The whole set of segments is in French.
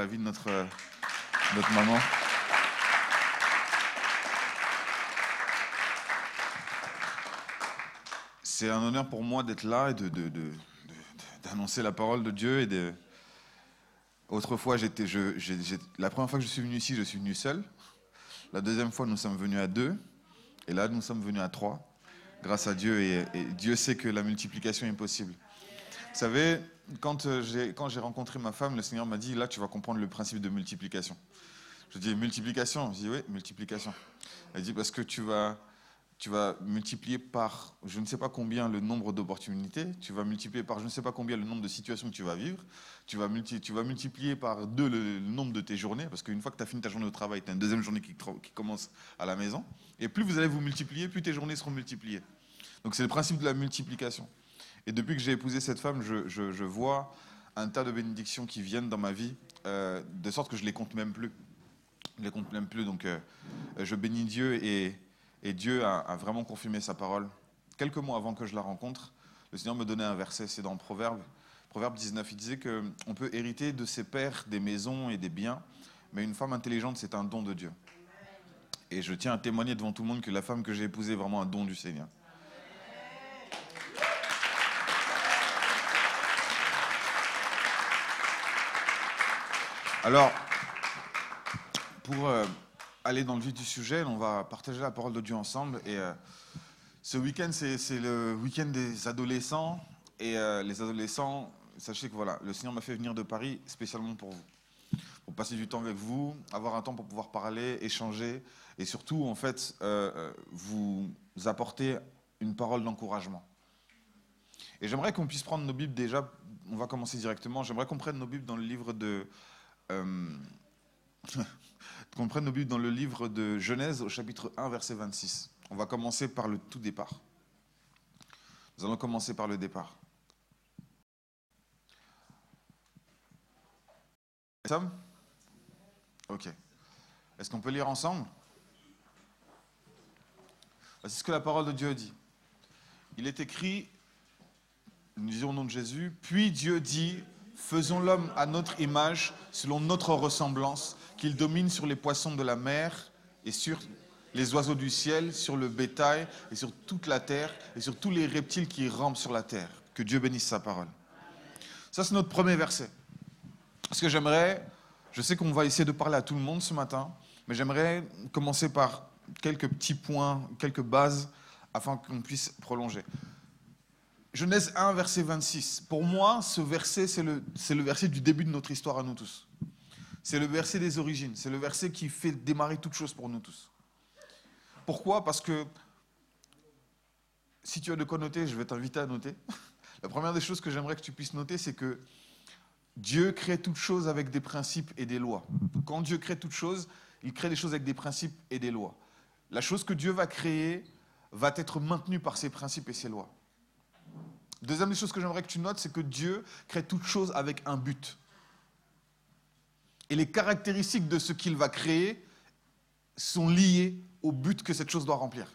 la vie de notre, euh, notre maman. C'est un honneur pour moi d'être là et de, d'annoncer la parole de Dieu. Et. Autrefois, j'étais, je, la première fois que je suis venu ici, je suis venu seul. La deuxième fois, nous sommes venus à deux. Et là, nous sommes venus à trois. Grâce à Dieu. Et Dieu sait que la multiplication est possible. Vous savez, quand euh, j'ai, quand j'ai rencontré ma femme, le Seigneur m'a dit, là, tu vas comprendre le principe de multiplication. Je dis, multiplication? Je dis, oui, multiplication. Elle dit, parce que tu vas, multiplier par je ne sais pas combien le nombre d'opportunités, tu vas multiplier par je ne sais pas combien le nombre de situations que tu vas vivre, tu vas, multi- tu vas multiplier par deux le, nombre de tes journées, parce qu'une fois que tu as fini ta journée au travail, tu as une deuxième journée qui, qui commence à la maison, et plus vous allez vous multiplier, plus tes journées seront multipliées. Donc c'est le principe de la multiplication. Et depuis que j'ai épousé cette femme, je, vois un tas de bénédictions qui viennent dans ma vie, euh, de sorte que je les compte même plus. Je les compte même plus. Donc euh, je bénis Dieu et, Dieu a, a vraiment confirmé sa parole. Quelques mois avant que je la rencontre, le Seigneur me donnait un verset, c'est dans Proverbe, Proverbe 19. Il disait qu'on peut hériter de ses pères des maisons et des biens, mais une femme intelligente, c'est un don de Dieu. Et je tiens à témoigner devant tout le monde que la femme que j'ai épousée est vraiment un don du Seigneur. Alors, pour euh, aller dans le vif du sujet, on va partager la parole de Dieu ensemble. Et euh, ce week-end, c'est le week-end des adolescents. Et euh, les adolescents, sachez que voilà, le Seigneur m'a fait venir de Paris spécialement pour vous. Pour passer du temps avec vous, avoir un temps pour pouvoir parler, échanger. Et surtout, en fait, vous apporter une parole d'encouragement. Et j'aimerais qu'on puisse prendre nos Bibles déjà. On va commencer directement. J'aimerais qu'on prenne nos Bibles dans le livre de. Euh, qu'on prenne nos Bibles dans le livre de Genèse au chapitre 1, verset 26. On va commencer par le tout départ. Nous allons commencer par le départ. Sam Ok. Est-ce qu'on peut lire ensemble? Voici ce que la parole de Dieu dit. Il est écrit, nous disons au nom de Jésus, puis Dieu dit, faisons l'homme à notre image, selon notre ressemblance, qu'il domine sur les poissons de la mer et sur les oiseaux du ciel, sur le bétail et sur toute la terre et sur tous les reptiles qui rampent sur la terre. Que Dieu bénisse sa parole. Ça, c'est notre premier verset. Ce que j'aimerais, je sais qu'on va essayer de parler à tout le monde ce matin, mais j'aimerais commencer par quelques petits points, quelques bases, afin qu'on puisse prolonger. Genèse 1, verset 26. Pour moi, ce verset, c'est le, verset du début de notre histoire à nous tous. C'est le verset des origines. C'est le verset qui fait démarrer toute chose pour nous tous. Pourquoi? Parce que si tu as de quoi noter, je vais t'inviter à noter. La première des choses que j'aimerais que tu puisses noter, c'est que Dieu crée toutes choses avec des principes et des lois. Quand Dieu crée toutes choses, il crée des choses avec des principes et des lois. La chose que Dieu va créer va être maintenue par ses principes et ses lois. Deuxième des choses que j'aimerais que tu notes, c'est que Dieu crée toutes choses avec un but. Et les caractéristiques de ce qu'il va créer sont liées au but que cette chose doit remplir.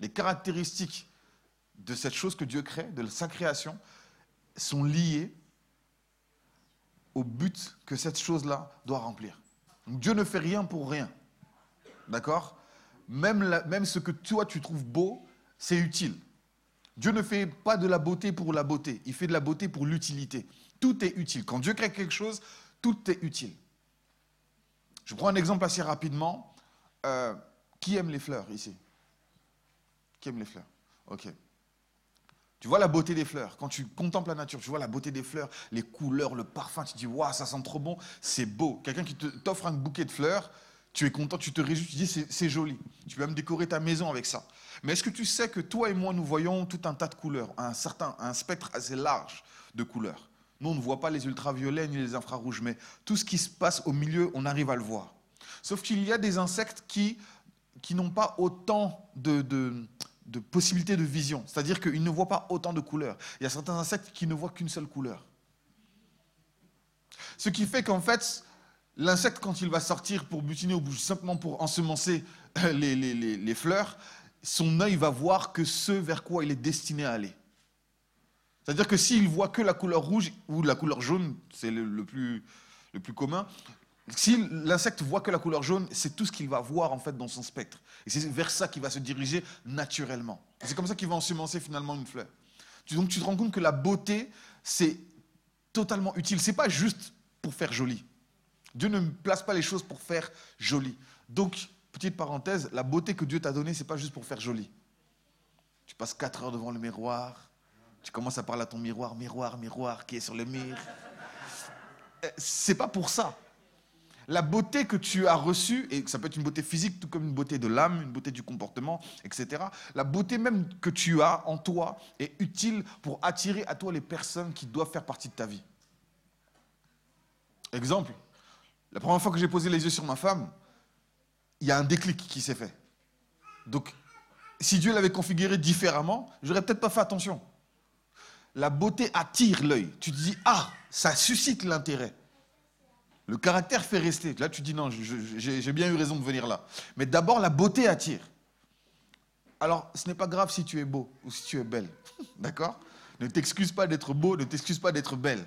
Les caractéristiques de cette chose que Dieu crée, de sa création, sont liées au but que cette chose-là doit remplir. Dieu ne fait rien pour rien. D'accord? Même ce que toi tu trouves beau, c'est utile. Dieu ne fait pas de la beauté pour la beauté, il fait de la beauté pour l'utilité. Tout est utile. Quand Dieu crée quelque chose, tout est utile. Je prends un exemple assez rapidement. Euh, qui aime les fleurs ici? Qui aime les fleurs? Ok. Tu vois la beauté des fleurs. Quand tu contemples la nature, tu vois la beauté des fleurs, les couleurs, le parfum, tu dis, waouh, ça sent trop bon, c'est beau. Quelqu'un qui t'offre un bouquet de fleurs, tu es content, tu te réjouis, tu dis, c'est c'est joli. Tu peux même décorer ta maison avec ça. Mais est-ce que tu sais que toi et moi, nous voyons tout un tas de couleurs, un certain, un spectre assez large de couleurs? Nous, on ne voit pas les ultraviolets ni les infrarouges, mais tout ce qui se passe au milieu, on arrive à le voir. Sauf qu'il y a des insectes qui, qui n'ont pas autant de, de, de possibilités de vision. C'est-à-dire qu'ils ne voient pas autant de couleurs. Il y a certains insectes qui ne voient qu'une seule couleur. Ce qui fait qu'en fait, l'insecte, quand il va sortir pour butiner ou simplement pour ensemencer euh, les, fleurs, son œil va voir que ce vers quoi il est destiné à aller. C'est-à-dire que s'il voit que la couleur rouge ou la couleur jaune, c'est le, le plus, le plus commun. Si l'insecte voit que la couleur jaune, c'est tout ce qu'il va voir en fait dans son spectre. Et c'est vers ça qu'il va se diriger naturellement. C'est comme ça qu'il va ensemencer finalement une fleur. Donc tu te rends compte que la beauté, c'est totalement utile. C'est pas juste pour faire joli. Dieu ne place pas les choses pour faire joli. Donc, petite parenthèse, la beauté que Dieu t'a donnée, c'est pas juste pour faire joli. Tu passes quatre heures devant le miroir, tu commences à parler à ton miroir, miroir, miroir, qui est sur le mur. Euh, c'est pas pour ça. La beauté que tu as reçue, et ça peut être une beauté physique, tout comme une beauté de l'âme, une beauté du comportement, etc. La beauté même que tu as en toi est utile pour attirer à toi les personnes qui doivent faire partie de ta vie. Exemple, la première fois que j'ai posé les yeux sur ma femme, il y a un déclic qui s'est fait. Donc, si Dieu l'avait configuré différemment, j'aurais peut-être pas fait attention. La beauté attire l'œil. Tu te dis, ah, ça suscite l'intérêt. Le caractère fait rester. Là, tu dis, non, j'ai bien eu raison de venir là. Mais d'abord, la beauté attire. Alors, ce n'est pas grave si tu es beau ou si tu es belle. D'accord? Ne t'excuse pas d'être beau, ne t'excuse pas d'être belle.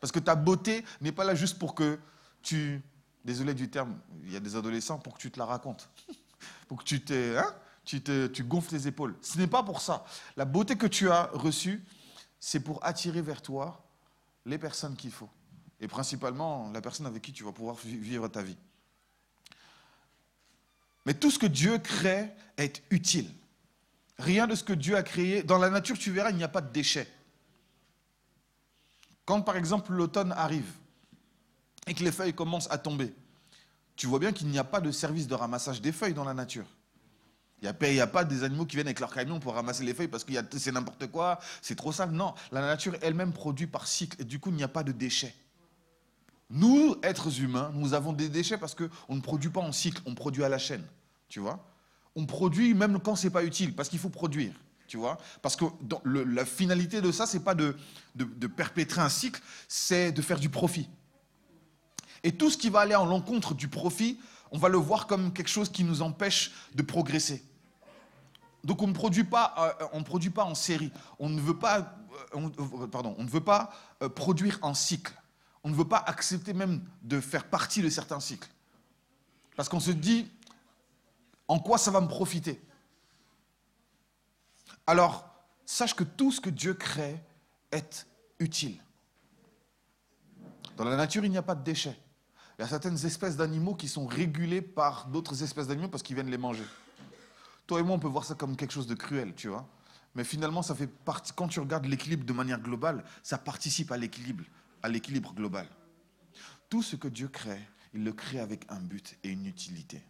Parce que ta beauté n'est pas là juste pour que tu, désolé du terme, il y a des adolescents, pour que tu te la racontes. pour que tu, hein, tu, te, tu gonfles les épaules. Ce n'est pas pour ça. La beauté que tu as reçue, c'est pour attirer vers toi les personnes qu'il faut. Et principalement la personne avec qui tu vas pouvoir vivre ta vie. Mais tout ce que Dieu crée est utile. Rien de ce que Dieu a créé. Dans la nature, tu verras, il n'y a pas de déchets. Quand par exemple l'automne arrive et que les feuilles commencent à tomber, tu vois bien qu'il n'y a pas de service de ramassage des feuilles dans la nature. Il n'y a, pas des animaux qui viennent avec leur camion pour ramasser les feuilles parce que c'est n'importe quoi, c'est trop sale. Non, la nature elle-même produit par cycle et du coup il n'y a pas de déchets. Nous, êtres humains, nous avons des déchets parce qu'on ne produit pas en cycle, on produit à la chaîne. Tu vois On produit même quand ce n'est pas utile parce qu'il faut produire tu vois Parce que la finalité de ça, c'est pas de, de, perpétrer un cycle, c'est de faire du profit. Et tout ce qui va aller en l'encontre du profit, on va le voir comme quelque chose qui nous empêche de progresser. Donc on ne produit pas, euh, on produit pas en série. On ne veut pas, euh, euh, pardon, on ne veut pas produire en cycle. On ne veut pas accepter même de faire partie de certains cycles. Parce qu'on se dit, en quoi ça va me profiter? Alors sache que tout ce que Dieu crée est utile. Dans la nature, il n'y a pas de déchets. Il y a certaines espèces d'animaux qui sont régulées par d'autres espèces d'animaux parce qu'ils viennent les manger. Toi et moi, on peut voir ça comme quelque chose de cruel, tu vois. Mais finalement, ça fait partie, quand tu regardes l'équilibre de manière globale, ça participe à l'équilibre, à l'équilibre global. Tout ce que Dieu crée, il le crée avec un but et une utilité.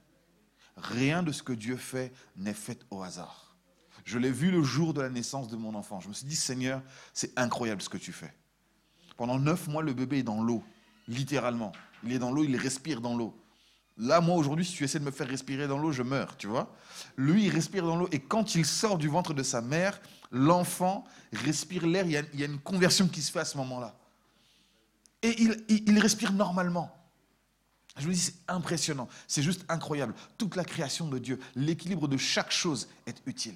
Rien de ce que Dieu fait n'est fait au hasard. Je l'ai vu le jour de la naissance de mon enfant. Je me suis dit, Seigneur, c'est incroyable ce que tu fais. Pendant neuf mois, le bébé est dans l'eau, littéralement. Il est dans l'eau, il respire dans l'eau. Là, moi, aujourd'hui, si tu essaies de me faire respirer dans l'eau, je meurs, tu vois. Lui, il respire dans l'eau. Et quand il sort du ventre de sa mère, l'enfant respire l'air. Il, y a une conversion qui se fait à ce moment-là. Et il, il respire normalement. Je me dis, c'est impressionnant. C'est juste incroyable. Toute la création de Dieu, l'équilibre de chaque chose est utile.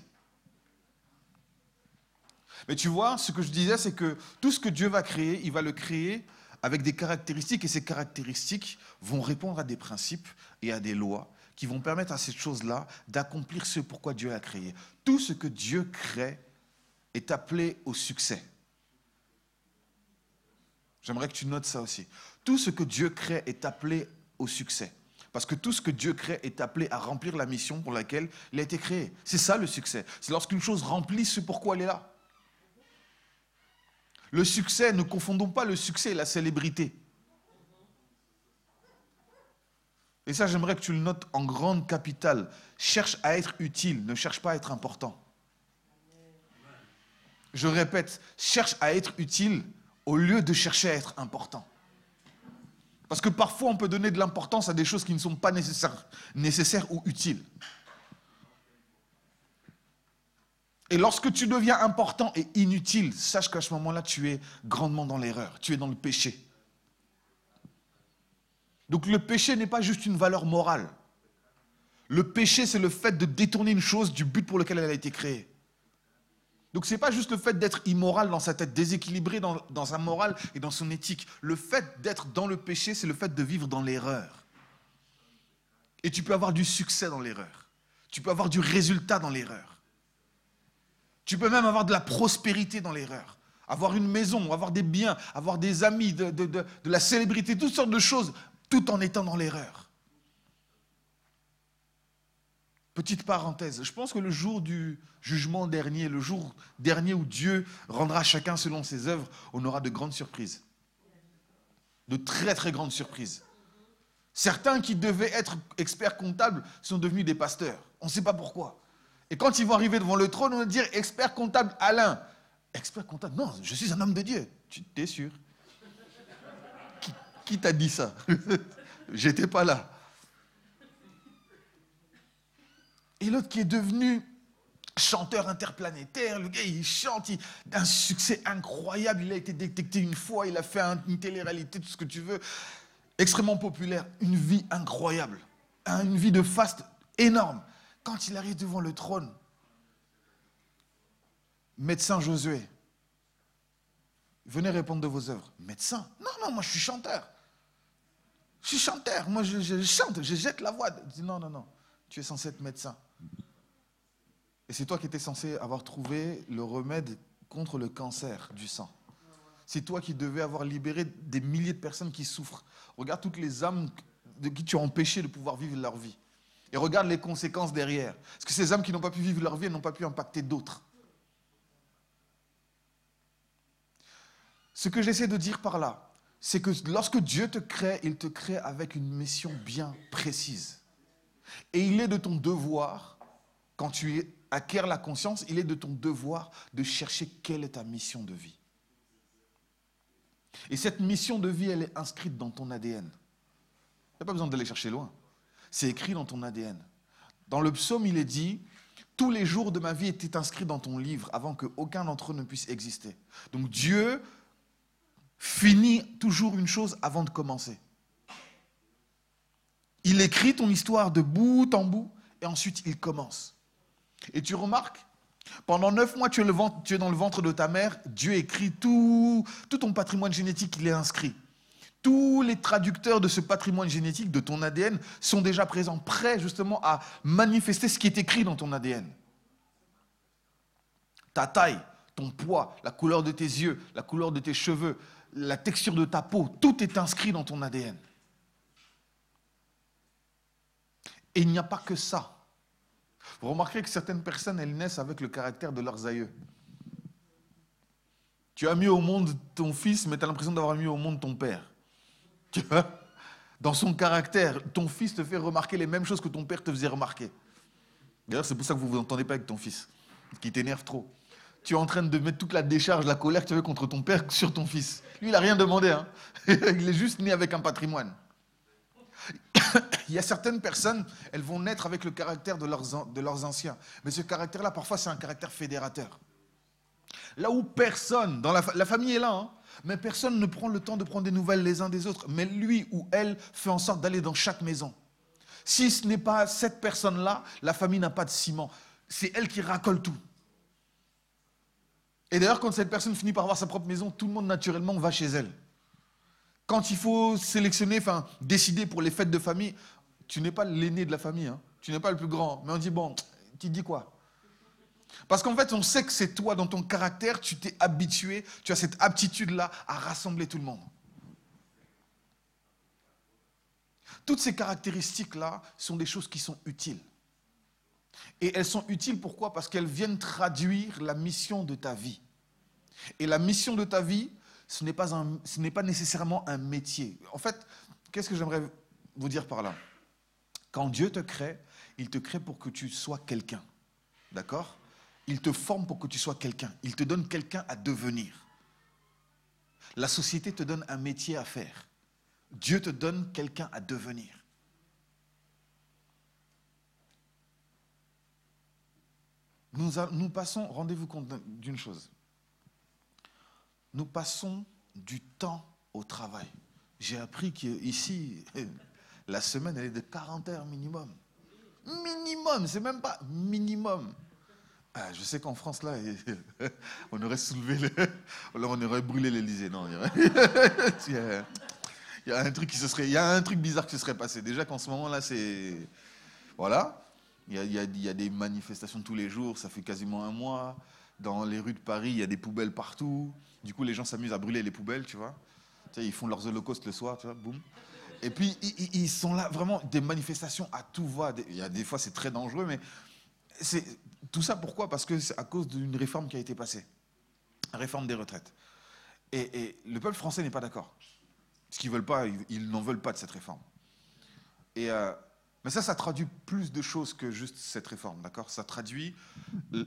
Mais tu vois, ce que je disais, c'est que tout ce que Dieu va créer, il va le créer avec des caractéristiques, et ces caractéristiques vont répondre à des principes et à des lois qui vont permettre à cette chose-là d'accomplir ce pourquoi Dieu a créé. Tout ce que Dieu crée est appelé au succès. J'aimerais que tu notes ça aussi. Tout ce que Dieu crée est appelé au succès. Parce que tout ce que Dieu crée est appelé à remplir la mission pour laquelle il a été créé. C'est ça le succès. C'est lorsqu'une chose remplit ce pourquoi elle est là. Le succès, ne confondons pas le succès et la célébrité. Et ça, j'aimerais que tu le notes en grande capitale. Cherche à être utile, ne cherche pas à être important. Je répète, cherche à être utile au lieu de chercher à être important. Parce que parfois, on peut donner de l'importance à des choses qui ne sont pas nécessaires, nécessaires ou utiles. Et lorsque tu deviens important et inutile, sache qu'à ce moment-là, tu es grandement dans l'erreur, tu es dans le péché. Donc le péché n'est pas juste une valeur morale. Le péché, c'est le fait de détourner une chose du but pour lequel elle a été créée. Donc ce n'est pas juste le fait d'être immoral dans sa tête, déséquilibré dans, dans sa morale et dans son éthique. Le fait d'être dans le péché, c'est le fait de vivre dans l'erreur. Et tu peux avoir du succès dans l'erreur. Tu peux avoir du résultat dans l'erreur. Tu peux même avoir de la prospérité dans l'erreur. Avoir une maison, avoir des biens, avoir des amis, de, la célébrité, toutes sortes de choses, tout en étant dans l'erreur. Petite parenthèse, je pense que le jour du jugement dernier, le jour dernier où Dieu rendra chacun selon ses œuvres, on aura de grandes surprises. De très très grandes surprises. Certains qui devaient être experts comptables sont devenus des pasteurs. On ne sait pas pourquoi. Et quand ils vont arriver devant le trône, on va dire expert comptable Alain. Expert comptable Non, je suis un homme de Dieu. Tu es sûr? Qui, t'a dit ça? J'étais pas là. Et l'autre qui est devenu chanteur interplanétaire, le gars il chante, il a un succès incroyable, il a été détecté une fois, il a fait une télé-réalité, tout ce que tu veux, extrêmement populaire, une vie incroyable, hein, une vie de faste énorme. Quand il arrive devant le trône, médecin Josué, venez répondre de vos œuvres. Médecin? Non, non, moi je suis chanteur. Je suis chanteur, moi je, chante, je jette la voix. Il non, non, non, tu es censé être médecin. Et c'est toi qui étais censé avoir trouvé le remède contre le cancer du sang. C'est toi qui devais avoir libéré des milliers de personnes qui souffrent. Regarde toutes les âmes de qui tu as empêché de pouvoir vivre leur vie. Et regarde les conséquences derrière. Parce que ces âmes qui n'ont pas pu vivre leur vie, elles n'ont pas pu impacter d'autres. Ce que j'essaie de dire par là, c'est que lorsque Dieu te crée, il te crée avec une mission bien précise. Et il est de ton devoir, quand tu es acquiert la conscience, il est de ton devoir de chercher quelle est ta mission de vie. Et cette mission de vie, elle est inscrite dans ton ADN. Il n'y a pas besoin d'aller chercher loin. C'est écrit dans ton ADN. Dans le psaume, il est dit, tous les jours de ma vie étaient inscrits dans ton livre avant qu'aucun d'entre eux ne puisse exister. Donc Dieu finit toujours une chose avant de commencer. Il écrit ton histoire de bout en bout et ensuite il commence. Et tu remarques, pendant neuf mois, tu es, dans le ventre de ta mère, Dieu écrit tout, tout ton patrimoine génétique, il est inscrit. Tous les traducteurs de ce patrimoine génétique, de ton ADN, sont déjà présents, prêts justement à manifester ce qui est écrit dans ton ADN. Ta taille, ton poids, la couleur de tes yeux, la couleur de tes cheveux, la texture de ta peau, tout est inscrit dans ton ADN. Et il n'y a pas que ça. Vous remarquerez que certaines personnes, elles naissent avec le caractère de leurs aïeux. Tu as mis au monde ton fils, mais tu as l'impression d'avoir mis au monde ton père. Tu vois Dans son caractère, ton fils te fait remarquer les mêmes choses que ton père te faisait remarquer. D'ailleurs, c'est pour ça que vous ne vous entendez pas avec ton fils, qui t'énerve trop. Tu es en train de mettre toute la décharge, la colère que tu avais contre ton père sur ton fils. Lui, il n'a rien demandé. Hein. il est juste né avec un patrimoine. il y a certaines personnes, elles vont naître avec le caractère de leurs, de leurs anciens. Mais ce caractère-là, parfois, c'est un caractère fédérateur. Là où personne, dans la, famille est là, hein, mais personne ne prend le temps de prendre des nouvelles les uns des autres. Mais lui ou elle fait en sorte d'aller dans chaque maison. Si ce n'est pas cette personne-là, la famille n'a pas de ciment. C'est elle qui racole tout. Et d'ailleurs, quand cette personne finit par avoir sa propre maison, tout le monde naturellement va chez elle. Quand il faut sélectionner, enfin, décider pour les fêtes de famille, tu n'es pas l'aîné de la famille, hein. tu n'es pas le plus grand. Mais on dit, bon, tu dis quoi? Parce qu'en fait, on sait que c'est toi, dans ton caractère, tu t'es habitué, tu as cette aptitude-là à rassembler tout le monde. Toutes ces caractéristiques-là sont des choses qui sont utiles. Et elles sont utiles pourquoi? Parce qu'elles viennent traduire la mission de ta vie. Et la mission de ta vie, ce n'est pas, pas nécessairement un métier. En fait, qu'est-ce que j'aimerais vous dire par là? Quand Dieu te crée, il te crée pour que tu sois quelqu'un. D'accord? Il te forme pour que tu sois quelqu'un. Il te donne quelqu'un à devenir. La société te donne un métier à faire. Dieu te donne quelqu'un à devenir. Nous, passons, rendez-vous compte d'une chose nous passons du temps au travail. J'ai appris qu'ici, la semaine, elle est de 40 heures minimum. Minimum, c'est même pas minimum. Ah, je sais qu'en France, là, on aurait soulevé le... on aurait brûlé l'Elysée. Non, il y, a... un truc qui se serait... il y a un truc bizarre qui se serait passé. Déjà qu'en ce moment-là, c'est... Voilà. Il y, a, des manifestations tous les jours, ça fait quasiment un mois. Dans les rues de Paris, il y a des poubelles partout. Du coup, les gens s'amusent à brûler les poubelles, tu vois. Ils font leurs holocaustes le soir, tu vois, boum. Et puis, ils, sont là, vraiment, des manifestations à tout va. Des fois, c'est très dangereux, mais c'est tout ça pourquoi? Parce que c'est à cause d'une réforme qui a été passée, la réforme des retraites. Et, le peuple français n'est pas d'accord. Ce qu'ils veulent pas, ils, n'en veulent pas de cette réforme. Euh, mais ça, ça traduit plus de choses que juste cette réforme, d'accord? Ça traduit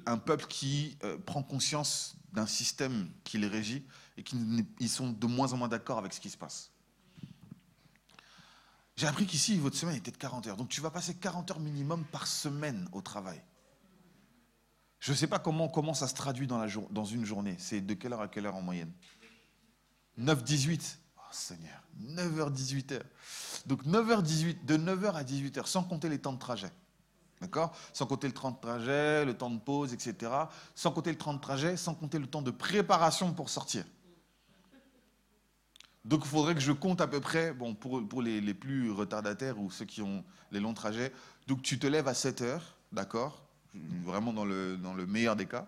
un peuple qui euh, prend conscience d'un système qui les régit et qui ils sont de moins en moins d'accord avec ce qui se passe. J'ai appris qu'ici, votre semaine était de 40 heures. Donc tu vas passer 40 heures minimum par semaine au travail. Je ne sais pas comment, ça se traduit dans, une journée. C'est de quelle heure à quelle heure en moyenne? 9-18. Oh Seigneur, 9h, 18h. Donc 9h, de 9h à 18h, sans compter les temps de trajet. D'accord? Sans compter le temps de trajet, le temps de pause, etc. Sans compter le temps de trajet, sans compter le temps de préparation pour sortir. Donc il faudrait que je compte à peu près, bon, pour, les, plus retardataires ou ceux qui ont les longs trajets, donc tu te lèves à 7 heures, d'accord? Vraiment dans le, dans le meilleur des cas,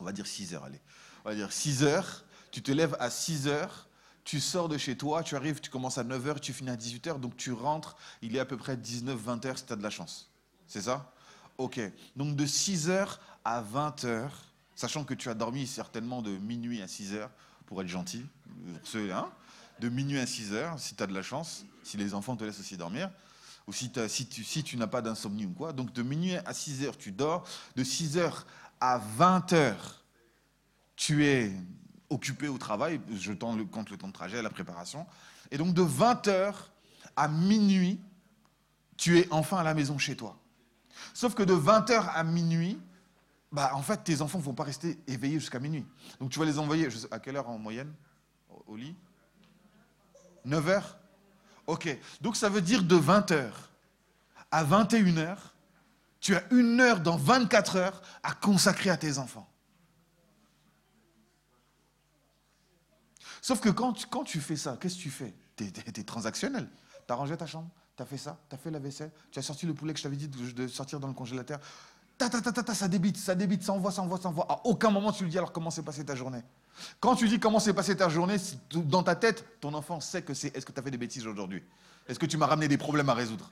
on va dire 6 heures, allez. On va dire 6 heures, tu te lèves à 6 heures, tu sors de chez toi, tu arrives, tu commences à 9 heures, tu finis à 18 heures, donc tu rentres, il est à peu près 19-20 heures si tu as de la chance. C'est ça? Ok. Donc de 6 heures à 20 heures, sachant que tu as dormi certainement de minuit à 6 heures, pour être gentil, hein, de minuit à 6 heures, si tu as de la chance, si les enfants te laissent aussi dormir, ou si, tu, n'as pas d'insomnie ou quoi. Donc de minuit à 6 heures, tu dors. De 6 heures à 20 heures, tu es occupé au travail, je compte le temps de trajet, la préparation. Et donc de 20 heures à minuit, tu es enfin à la maison chez toi. Sauf que de 20 heures à minuit, bah, en fait, tes enfants ne vont pas rester éveillés jusqu'à minuit. Donc tu vas les envoyer, à quelle heure en moyenne? Au lit? 9 heures? Ok, donc ça veut dire de 20h à 21h, tu as une heure dans 24 heures à consacrer à tes enfants. Sauf que quand tu, fais ça, qu'est-ce que tu fais? Tu es, transactionnel. Tu as rangé ta chambre, tu as fait ça, tu as fait la vaisselle, tu as sorti le poulet que je t'avais dit de, sortir dans le congélateur. Ta, ta, ta, ta, ta, ça débite, ça débite, ça envoie, ça envoie, ça envoie. À aucun moment tu lui dis alors comment s'est passée ta journée? Quand tu dis comment s'est passée ta journée, dans ta tête, ton enfant sait que c'est est-ce que tu as fait des bêtises aujourd'hui? Est-ce que tu m'as ramené des problèmes à résoudre?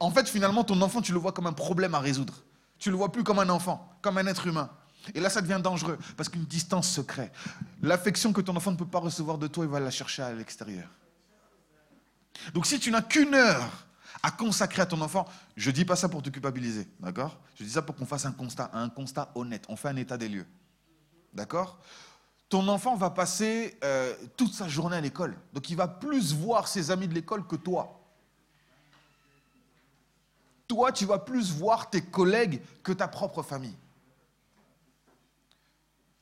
En fait, finalement, ton enfant, tu le vois comme un problème à résoudre. Tu le vois plus comme un enfant, comme un être humain. Et là, ça devient dangereux parce qu'une distance se crée. L'affection que ton enfant ne peut pas recevoir de toi, il va la chercher à l'extérieur. Donc, si tu n'as qu'une heure à consacrer à ton enfant, je ne dis pas ça pour te culpabiliser, d'accord? Je dis ça pour qu'on fasse un constat, un constat honnête. On fait un état des lieux, d'accord? Ton enfant va passer euh, toute sa journée à l'école. Donc il va plus voir ses amis de l'école que toi. Toi, tu vas plus voir tes collègues que ta propre famille.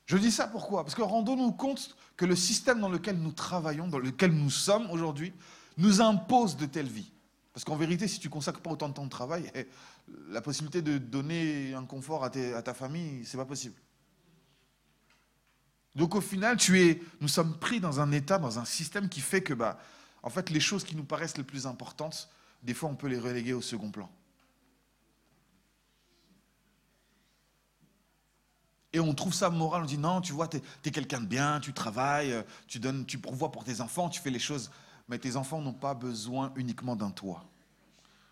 Je dis ça pourquoi? Parce que rendons-nous compte que le système dans lequel nous travaillons, dans lequel nous sommes aujourd'hui, nous impose de telles vies. Parce qu'en vérité, si tu consacres pas autant de temps de travail, la possibilité de donner un confort à, à ta famille, c'est pas possible. Donc au final, tu nous sommes pris dans un état, dans un système qui fait que, bah, en fait, les choses qui nous paraissent les plus importantes, des fois, on peut les reléguer au second plan. Et on trouve ça moral, on dit non, tu vois, tu es, quelqu'un de bien, tu travailles, tu donnes, tu pourvois pour tes enfants, tu fais les choses. Mais tes enfants n'ont pas besoin uniquement d'un toit.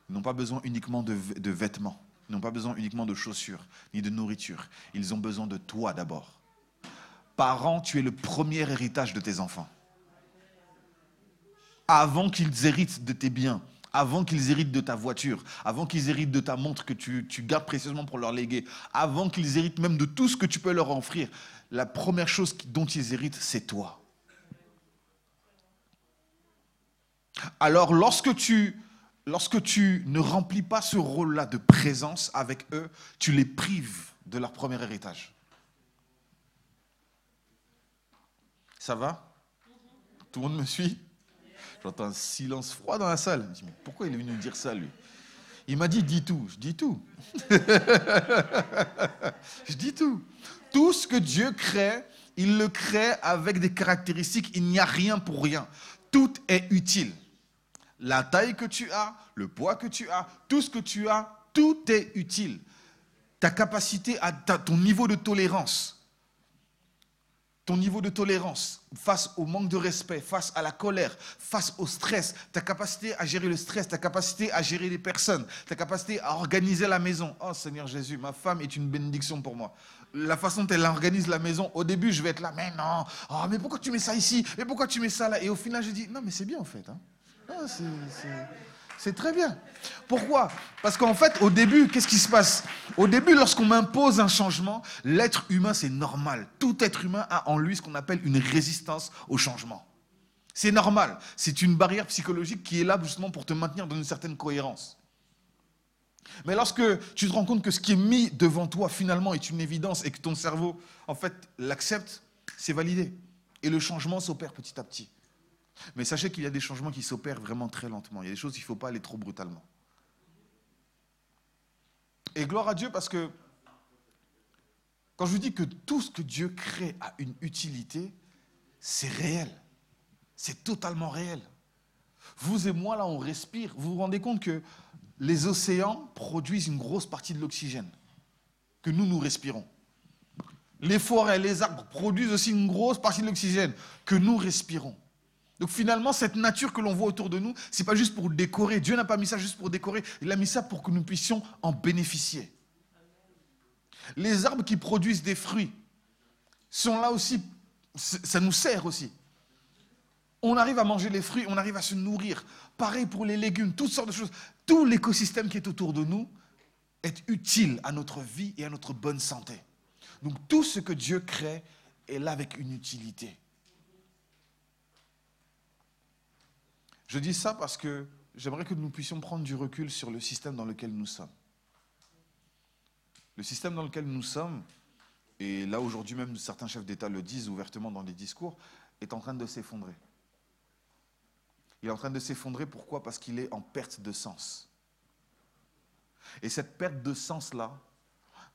Ils n'ont pas besoin uniquement de vêtements. Ils n'ont pas besoin uniquement de chaussures, ni de nourriture. Ils ont besoin de toi d'abord tu es le premier héritage de tes enfants. Avant qu'ils héritent de tes biens, avant qu'ils héritent de ta voiture, avant qu'ils héritent de ta montre que tu, gardes précieusement pour leur léguer, avant qu'ils héritent même de tout ce que tu peux leur offrir, la première chose dont ils héritent, c'est toi. Alors lorsque tu, lorsque tu ne remplis pas ce rôle-là de présence avec eux, tu les prives de leur premier héritage. Ça va? Tout le monde me suit? J'entends un silence froid dans la salle. Me dis, pourquoi il est venu dire ça, lui? Il m'a dit, dis tout. Je dis tout. je dis tout. Tout ce que Dieu crée, il le crée avec des caractéristiques. Il n'y a rien pour rien. Tout est utile. La taille que tu as, le poids que tu as, tout ce que tu as, tout est utile. Ta capacité, à ton niveau de tolérance, ton niveau de tolérance face au manque de respect, face à la colère, face au stress, ta capacité à gérer le stress, ta capacité à gérer les personnes, ta capacité à organiser la maison. Oh Seigneur Jésus, ma femme est une bénédiction pour moi. La façon dont elle organise la maison, au début je vais être là, mais non, oh, mais pourquoi tu mets ça ici? Mais pourquoi tu mets ça là? Et au final je dis, non mais c'est bien en fait. Hein. Ah, très bien. Pourquoi? Parce qu'en fait, au début, qu'est-ce qui se passe? Au début, lorsqu'on m'impose un changement, l'être humain, c'est normal. Tout être humain a en lui ce qu'on appelle une résistance au changement. C'est normal. C'est une barrière psychologique qui est là justement pour te maintenir dans une certaine cohérence. Mais lorsque tu te rends compte que ce qui est mis devant toi finalement est une évidence et que ton cerveau, en fait, l'accepte, c'est validé. Et le changement s'opère petit à petit. Mais sachez qu'il y a des changements qui s'opèrent vraiment très lentement. Il y a des choses qu'il ne faut pas aller trop brutalement. Et gloire à Dieu parce que quand je vous dis que tout ce que Dieu crée a une utilité, c'est réel. C'est totalement réel. Vous et moi, là, on respire. Vous vous rendez compte que les océans produisent une grosse partie de l'oxygène que nous, nous respirons. Les forêts, les arbres produisent aussi une grosse partie de l'oxygène que nous respirons. Donc finalement, cette nature que l'on voit autour de nous, ce n'est pas juste pour décorer. Dieu n'a pas mis ça juste pour décorer. Il a mis ça pour que nous puissions en bénéficier. Les arbres qui produisent des fruits sont là aussi. Ça nous sert aussi. On arrive à manger les fruits, on arrive à se nourrir. Pareil pour les légumes, toutes sortes de choses. Tout l'écosystème qui est autour de nous est utile à notre vie et à notre bonne santé. Donc tout ce que Dieu crée est là avec une utilité. Je dis ça parce que j'aimerais que nous puissions prendre du recul sur le système dans lequel nous sommes. Le système dans lequel nous sommes, et là aujourd'hui même certains chefs d'État le disent ouvertement dans les discours, est en train de s'effondrer. Il est en train de s'effondrer, pourquoi? Parce qu'il est en perte de sens. Et cette perte de sens-là,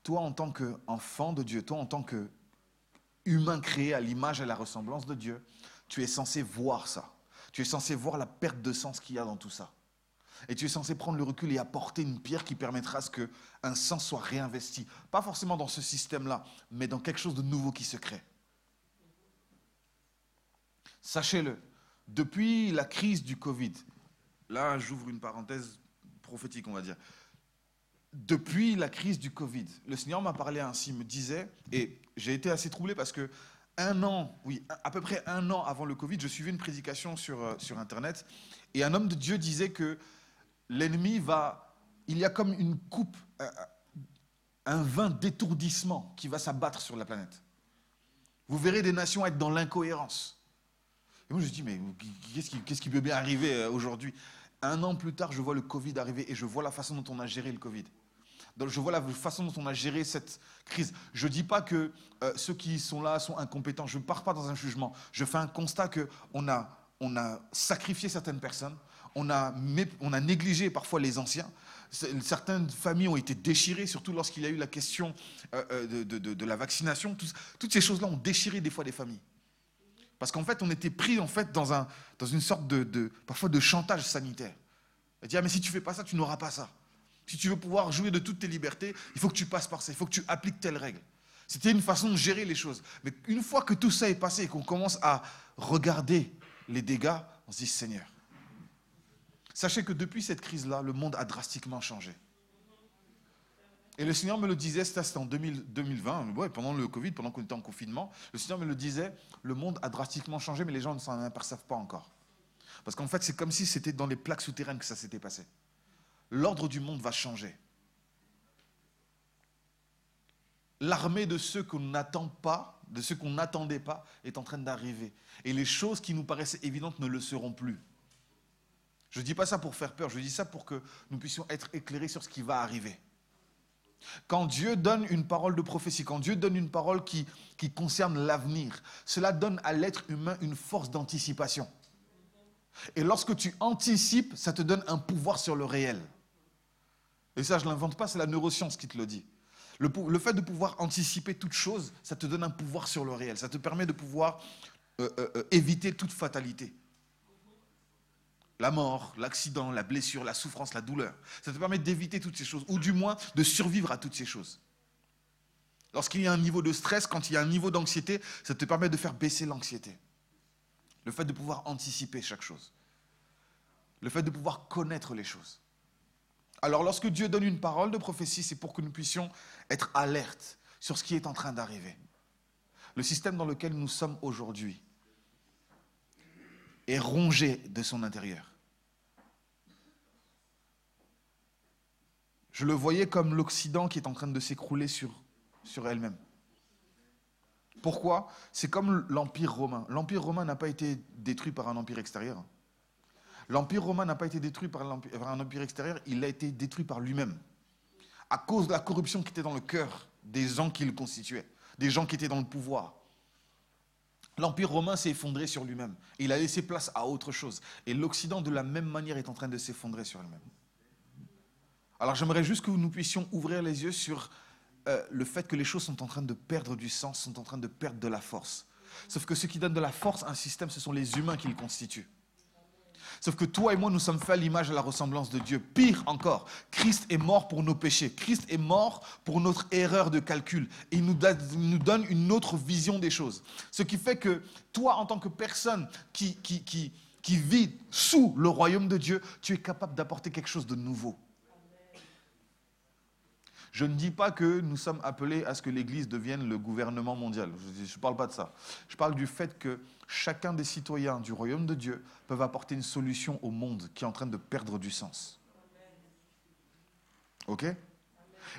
toi en tant qu'enfant de Dieu, toi en tant qu'humain créé à l'image et à la ressemblance de Dieu, tu es censé voir ça. Tu es censé voir la perte de sens qu'il y a dans tout ça. Et tu es censé prendre le recul et apporter une pierre qui permettra à ce qu'un sens soit réinvesti. Pas forcément dans ce système-là, mais dans quelque chose de nouveau qui se crée. Sachez-le, depuis la crise du Covid, là j'ouvre une parenthèse prophétique, on va dire. Depuis la crise du Covid, le Seigneur m'a parlé ainsi, me disait, et j'ai été assez troublé parce que un an, oui, à peu près un an avant le Covid, je suivais une prédication sur, euh, sur Internet et un homme de Dieu disait que l'ennemi va. Il y a comme une coupe, un, vin d'étourdissement qui va s'abattre sur la planète. Vous verrez des nations être dans l'incohérence. Et moi, je me dis, mais qu'est-ce qui, peut bien arriver euh, aujourd'hui? Un an plus tard, je vois le Covid arriver et je vois la façon dont on a géré le Covid je vois la façon dont on a géré cette crise. Je ne dis pas que euh, ceux qui sont là sont incompétents. Je ne pars pas dans un jugement. Je fais un constat qu'on a, on a sacrifié certaines personnes. On a, négligé parfois les anciens. Certaines familles ont été déchirées, surtout lorsqu'il y a eu la question euh, euh, de, la vaccination. toutes ces choses-là ont déchiré des fois des familles. Parce qu'en fait, on était pris en fait, dans, un, dans une sorte de, parfois de chantage sanitaire. On dit, ah, mais si tu fais pas ça, tu n'auras pas ça. Si tu veux pouvoir jouir de toutes tes libertés, il faut que tu passes par ça, il faut que tu appliques telle règle. C'était une façon de gérer les choses. Mais une fois que tout ça est passé et qu'on commence à regarder les dégâts, on se dit Seigneur. Sachez que depuis cette crise-là, le monde a drastiquement changé. Et le Seigneur me le disait, c'était en 2020, pendant le Covid, pendant qu'on était en confinement, le Seigneur me le disait, le monde a drastiquement changé, mais les gens ne s'en aperçoivent pas encore. Parce qu'en fait, c'est comme si c'était dans les plaques souterraines que ça s'était passé l'ordre du monde va changer. L'armée de ceux qu'on n'attend pas, de ceux qu'on n'attendait pas, est en train d'arriver. Et les choses qui nous paraissaient évidentes ne le seront plus. Je ne dis pas ça pour faire peur, je dis ça pour que nous puissions être éclairés sur ce qui va arriver. Quand Dieu donne une parole de prophétie, quand Dieu donne une parole qui, qui concerne l'avenir, cela donne à l'être humain une force d'anticipation. Et lorsque tu anticipes, ça te donne un pouvoir sur le réel. Et ça, je ne l'invente pas, c'est la neuroscience qui te le dit. Le, fait de pouvoir anticiper toute chose, ça te donne un pouvoir sur le réel. Ça te permet de pouvoir euh, euh, euh, éviter toute fatalité. La mort, l'accident, la blessure, la souffrance, la douleur. Ça te permet d'éviter toutes ces choses, ou du moins de survivre à toutes ces choses. Lorsqu'il y a un niveau de stress, quand il y a un niveau d'anxiété, ça te permet de faire baisser l'anxiété. Le fait de pouvoir anticiper chaque chose. Le fait de pouvoir connaître les choses. Alors lorsque Dieu donne une parole de prophétie, c'est pour que nous puissions être alertes sur ce qui est en train d'arriver. Le système dans lequel nous sommes aujourd'hui est rongé de son intérieur. Je le voyais comme l'Occident qui est en train de s'écrouler sur, elle-même. Pourquoi? C'est comme l'Empire romain. L'Empire romain n'a pas été détruit par un empire extérieur. L'Empire romain n'a pas été détruit par, un empire extérieur, il a été détruit par lui-même. À cause de la corruption qui était dans le cœur des gens qui le constituaient, des gens qui étaient dans le pouvoir. L'Empire romain s'est effondré sur lui-même. Il a laissé place à autre chose. Et l'Occident, de la même manière, est en train de s'effondrer sur lui-même. Alors j'aimerais juste que nous puissions ouvrir les yeux sur euh, le fait que les choses sont en train de perdre du sens, sont en train de perdre de la force. Sauf que ce qui donne de la force à un système, ce sont les humains qui le constituent. Sauf que toi et moi, nous sommes faits à l'image et à la ressemblance de Dieu. Pire encore, Christ est mort pour nos péchés. Christ est mort pour notre erreur de calcul. Il nous, donne une autre vision des choses. Ce qui fait que toi, en tant que personne qui vit sous le royaume de Dieu, tu es capable d'apporter quelque chose de nouveau. Je ne dis pas que nous sommes appelés à ce que l'Église devienne le gouvernement mondial. Je ne parle pas de ça. Je parle du fait que chacun des citoyens du royaume de Dieu peuvent apporter une solution au monde qui est en train de perdre du sens. OK?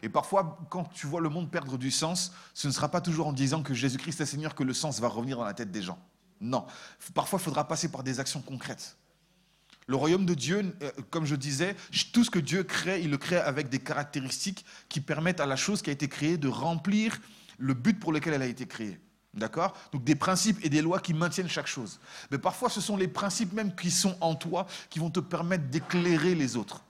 Et parfois, quand tu vois le monde perdre du sens, ce ne sera pas toujours en disant que Jésus-Christ est Seigneur que le sens va revenir dans la tête des gens. Non. Parfois, il faudra passer par des actions concrètes. Le royaume de Dieu, euh, comme je disais, tout ce que Dieu crée, il le crée avec des caractéristiques qui permettent à la chose qui a été créée de remplir le but pour lequel elle a été créée. D'accord? Donc des principes et des lois qui maintiennent chaque chose. Mais parfois, ce sont les principes même qui sont en toi qui vont te permettre d'éclairer les autres.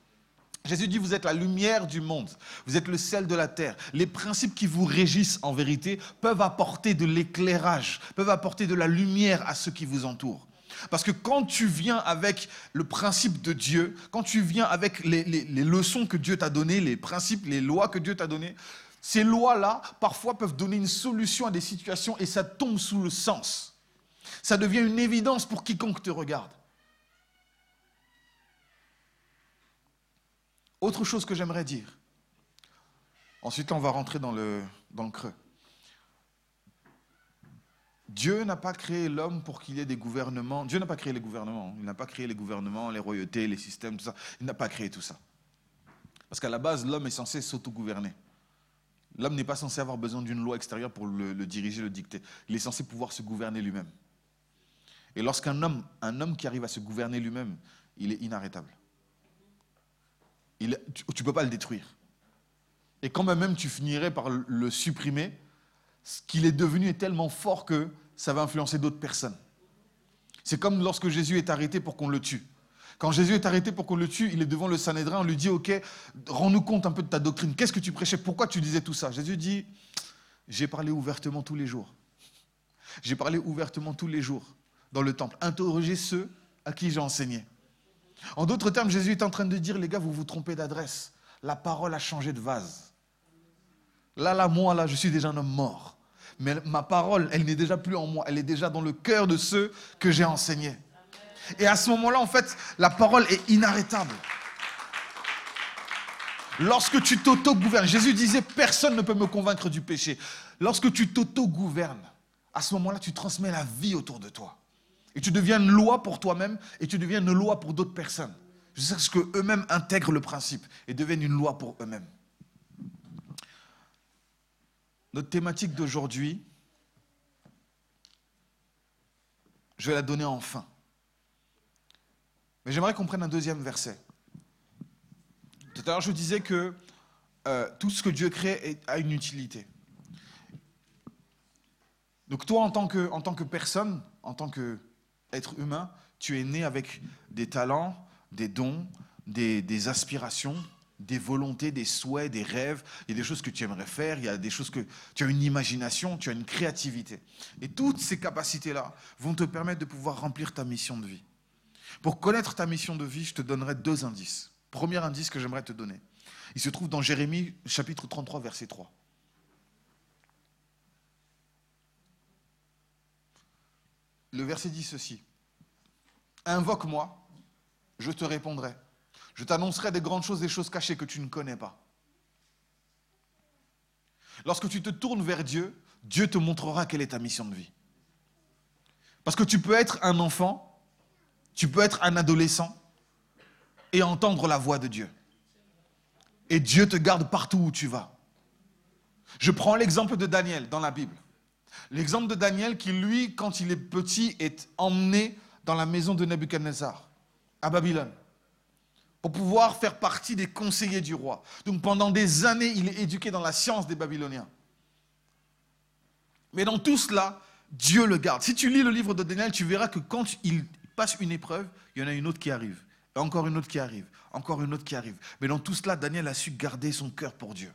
Jésus dit, vous êtes la lumière du monde, vous êtes le sel de la terre. Les principes qui vous régissent en vérité peuvent apporter de l'éclairage, peuvent apporter de la lumière à ceux qui vous entourent. Parce que quand tu viens avec le principe de Dieu, quand tu viens avec les, leçons que Dieu t'a données, les principes, les lois que Dieu t'a données, ces lois-là, parfois, peuvent donner une solution à des situations et ça tombe sous le sens. Ça devient une évidence pour quiconque te regarde. Autre chose que j'aimerais dire. Ensuite, on va rentrer dans le, dans le creux. Dieu n'a pas créé l'homme pour qu'il y ait des gouvernements. Dieu n'a pas créé les gouvernements. Il n'a pas créé les gouvernements, les royautés, les systèmes, tout ça. Il n'a pas créé tout ça. Parce qu'à la base, l'homme est censé s'autogouverner. L'homme n'est pas censé avoir besoin d'une loi extérieure pour le, diriger, le dicter. Il est censé pouvoir se gouverner lui-même. Et lorsqu'un homme, un homme qui arrive à se gouverner lui-même, il est inarrêtable. Tu ne peux pas le détruire. Et quand même tu finirais par le supprimer, ce qu'il est devenu est tellement fort que ça va influencer d'autres personnes. C'est comme lorsque Jésus est arrêté pour qu'on le tue. Quand Jésus est arrêté pour qu'on le tue, il est devant le Sanhédrin, on lui dit, OK, rends-nous compte un peu de ta doctrine. Qu'est-ce que tu prêchais? Pourquoi tu disais tout ça? Jésus dit, j'ai parlé ouvertement tous les jours. J'ai parlé ouvertement tous les jours dans le temple. Interrogez ceux à qui j'ai enseigné. En d'autres termes, Jésus est en train de dire, les gars, vous vous trompez d'adresse. La parole a changé de vase. Là, là, moi, là, je suis déjà un homme mort mais ma parole, elle n'est déjà plus en moi, elle est déjà dans le cœur de ceux que j'ai enseignés. Et à ce moment-là, en fait, la parole est inarrêtable. Lorsque tu t'auto-gouvernes, Jésus disait, personne ne peut me convaincre du péché. Lorsque tu t'auto-gouvernes, à ce moment-là, tu transmets la vie autour de toi. Et tu deviens une loi pour toi-même et tu deviens une loi pour d'autres personnes. Jusqu'à ce qu'eux-mêmes intègrent le principe et deviennent une loi pour eux-mêmes. Notre thématique d'aujourd'hui, je vais la donner en fin. Mais j'aimerais qu'on prenne un deuxième verset. Tout à l'heure, je disais que euh, tout ce que Dieu crée a une utilité. Donc toi, en tant que, en tant que personne, en tant qu'être humain, tu es né avec des talents, des dons, des aspirations, des volontés, des souhaits, des rêves, il y a des choses que tu aimerais faire, il y a des choses que tu as une imagination, tu as une créativité. Et toutes ces capacités-là vont te permettre de pouvoir remplir ta mission de vie. Pour connaître ta mission de vie, je te donnerai deux indices. Premier indice que j'aimerais te donner. Il se trouve dans Jérémie chapitre 33 verset 3. Le verset dit ceci. Invoque-moi, je te répondrai. Je t'annoncerai des grandes choses, des choses cachées que tu ne connais pas. Lorsque tu te tournes vers Dieu, Dieu te montrera quelle est ta mission de vie. Parce que tu peux être un enfant, tu peux être un adolescent et entendre la voix de Dieu. Et Dieu te garde partout où tu vas. Je prends l'exemple de Daniel dans la Bible. L'exemple de Daniel qui, lui, quand il est petit, est emmené dans la maison de Nebuchadnezzar, à Babylone, pour pouvoir faire partie des conseillers du roi. Donc pendant des années, il est éduqué dans la science des Babyloniens. Mais dans tout cela, Dieu le garde. Si tu lis le livre de Daniel, tu verras que quand il passe une épreuve, il y en a une autre qui arrive. Et encore une autre qui arrive. Encore une autre qui arrive. Mais dans tout cela, Daniel a su garder son cœur pour Dieu.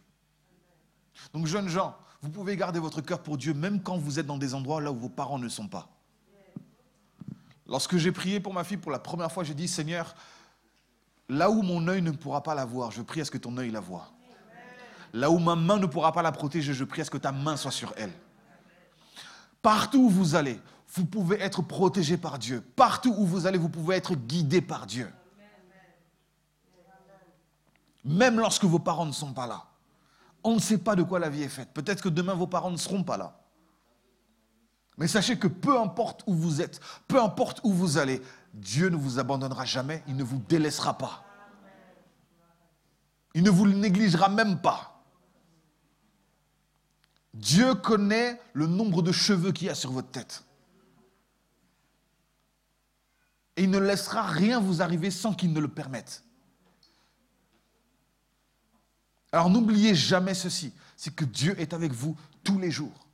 Donc jeunes gens, vous pouvez garder votre cœur pour Dieu même quand vous êtes dans des endroits là où vos parents ne sont pas. Lorsque j'ai prié pour ma fille pour la première fois, j'ai dit Seigneur, là où mon œil ne pourra pas la voir, je prie à ce que ton œil la voie. Là où ma main ne pourra pas la protéger, je prie à ce que ta main soit sur elle. Partout où vous allez, vous pouvez être protégé par Dieu. Partout où vous allez, vous pouvez être guidé par Dieu. Même lorsque vos parents ne sont pas là. On ne sait pas de quoi la vie est faite. Peut-être que demain, vos parents ne seront pas là. Mais sachez que peu importe où vous êtes, peu importe où vous allez, Dieu ne vous abandonnera jamais, il ne vous délaissera pas. Il ne vous négligera même pas. Dieu connaît le nombre de cheveux qu'il y a sur votre tête. Et il ne laissera rien vous arriver sans qu'il ne le permette. Alors n'oubliez jamais ceci, c'est que Dieu est avec vous tous les jours.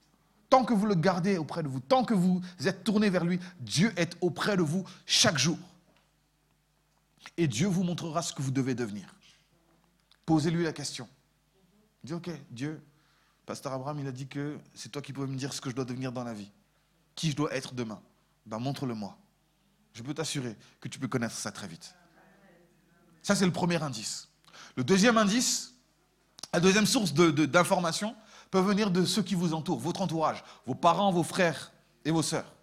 Tant que vous le gardez auprès de vous, tant que vous êtes tourné vers lui, Dieu est auprès de vous chaque jour. Et Dieu vous montrera ce que vous devez devenir. Posez-lui la question. Dis, ok, Dieu, Pasteur Abraham, il a dit que c'est toi qui pouvais me dire ce que je dois devenir dans la vie. Qui je dois être demain. Ben, montre-le-moi. Je peux t'assurer que tu peux connaître ça très vite. Ça, c'est le premier indice. Le deuxième indice, la deuxième source d'information peut venir de ceux qui vous entourent, votre entourage, vos parents, vos frères et vos sœurs.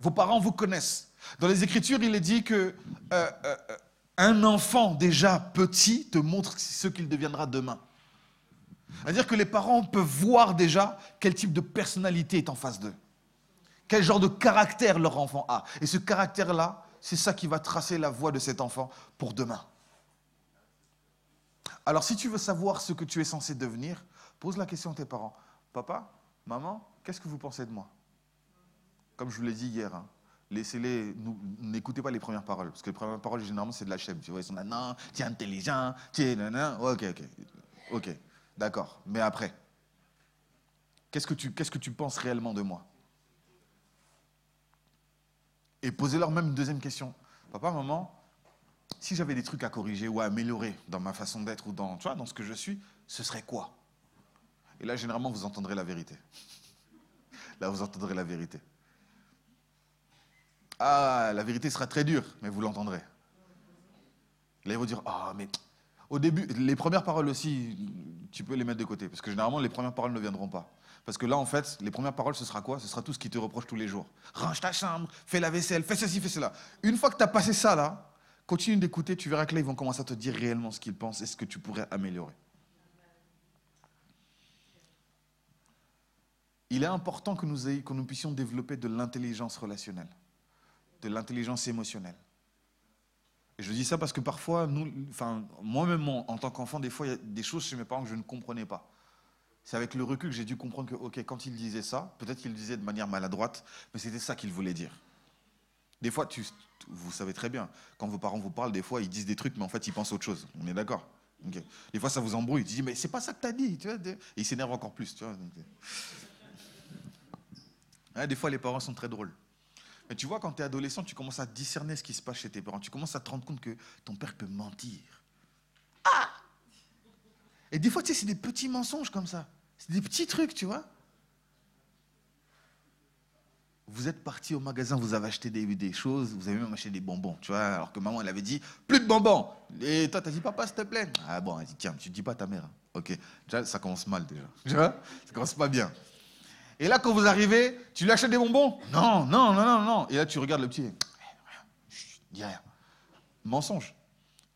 Vos parents vous connaissent. Dans les Écritures, il est dit que euh, euh, un enfant déjà petit te montre ce qu'il deviendra demain. C'est-à-dire que les parents peuvent voir déjà quel type de personnalité est en face d'eux, quel genre de caractère leur enfant a. Et ce caractère-là, c'est ça qui va tracer la voie de cet enfant pour demain. Alors si tu veux savoir ce que tu es censé devenir, pose la question à tes parents. Papa, maman, qu'est-ce que vous pensez de moi? Comme je vous l'ai dit hier, hein, laissez-les, n'écoutez pas les premières paroles, parce que les premières paroles, généralement, c'est de la chaîne. Tu vois, ils sont là, non, tu es intelligent, tu es nan, Ok, ok, ok, d'accord. Mais après, qu'est-ce que, tu, qu'est-ce que tu penses réellement de moi? Et posez-leur même une deuxième question. Papa, maman, si j'avais des trucs à corriger ou à améliorer dans ma façon d'être ou dans, tu vois, dans ce que je suis, ce serait quoi? Et là, généralement, vous entendrez la vérité. Là, vous entendrez la vérité. Ah, la vérité sera très dure, mais vous l'entendrez. Là, ils vont dire, ah, mais au début, les premières paroles aussi, tu peux les mettre de côté, parce que généralement, les premières paroles ne viendront pas. Parce que là, en fait, les premières paroles, ce sera quoi? Ce sera tout ce qui te reproche tous les jours. Range ta chambre, fais la vaisselle, fais ceci, fais cela. Une fois que tu as passé ça, là, Continue d'écouter, tu verras que là, ils vont commencer à te dire réellement ce qu'ils pensent et ce que tu pourrais améliorer. Il est important que nous, que nous puissions développer de l'intelligence relationnelle, de l'intelligence émotionnelle. Et je dis ça parce que parfois, nous, enfin, moi-même, en tant qu'enfant, des fois, il y a des choses chez mes parents que je ne comprenais pas. C'est avec le recul que j'ai dû comprendre que, ok, quand il disait ça, peut-être qu'il le disait de manière maladroite, mais c'était ça qu'il voulait dire. Des fois, tu, vous savez très bien, quand vos parents vous parlent, des fois, ils disent des trucs, mais en fait, ils pensent autre chose. On est d'accord Des fois, ça vous embrouille. Tu dis, mais c'est pas ça que tu as dit. Tu vois Et ils s'énervent encore plus. Tu vois euh. des fois, les parents sont très drôles. Mais tu vois, quand tu es adolescent, tu commences à discerner ce qui se passe chez tes parents. Tu commences à te rendre compte que ton père peut mentir. Et des fois, tu sais, c'est des petits mensonges comme ça. C'est des petits trucs, tu vois. Vous êtes parti au magasin, vous avez acheté des, choses, vous avez même acheté des bonbons, tu vois, alors que maman, elle avait dit, plus de bonbons. Et toi, tu as dit, papa, s'il te plaît. Ah bon, elle dit, tiens, tu dis pas à ta mère. Ok, déjà, ça commence mal déjà. Tu vois Ça commence pas bien. Et là, quand vous arrivez, tu lui achètes des bonbons? Non, non, non, non, non. Et là, tu regardes le petit, dis rien. Mensonge.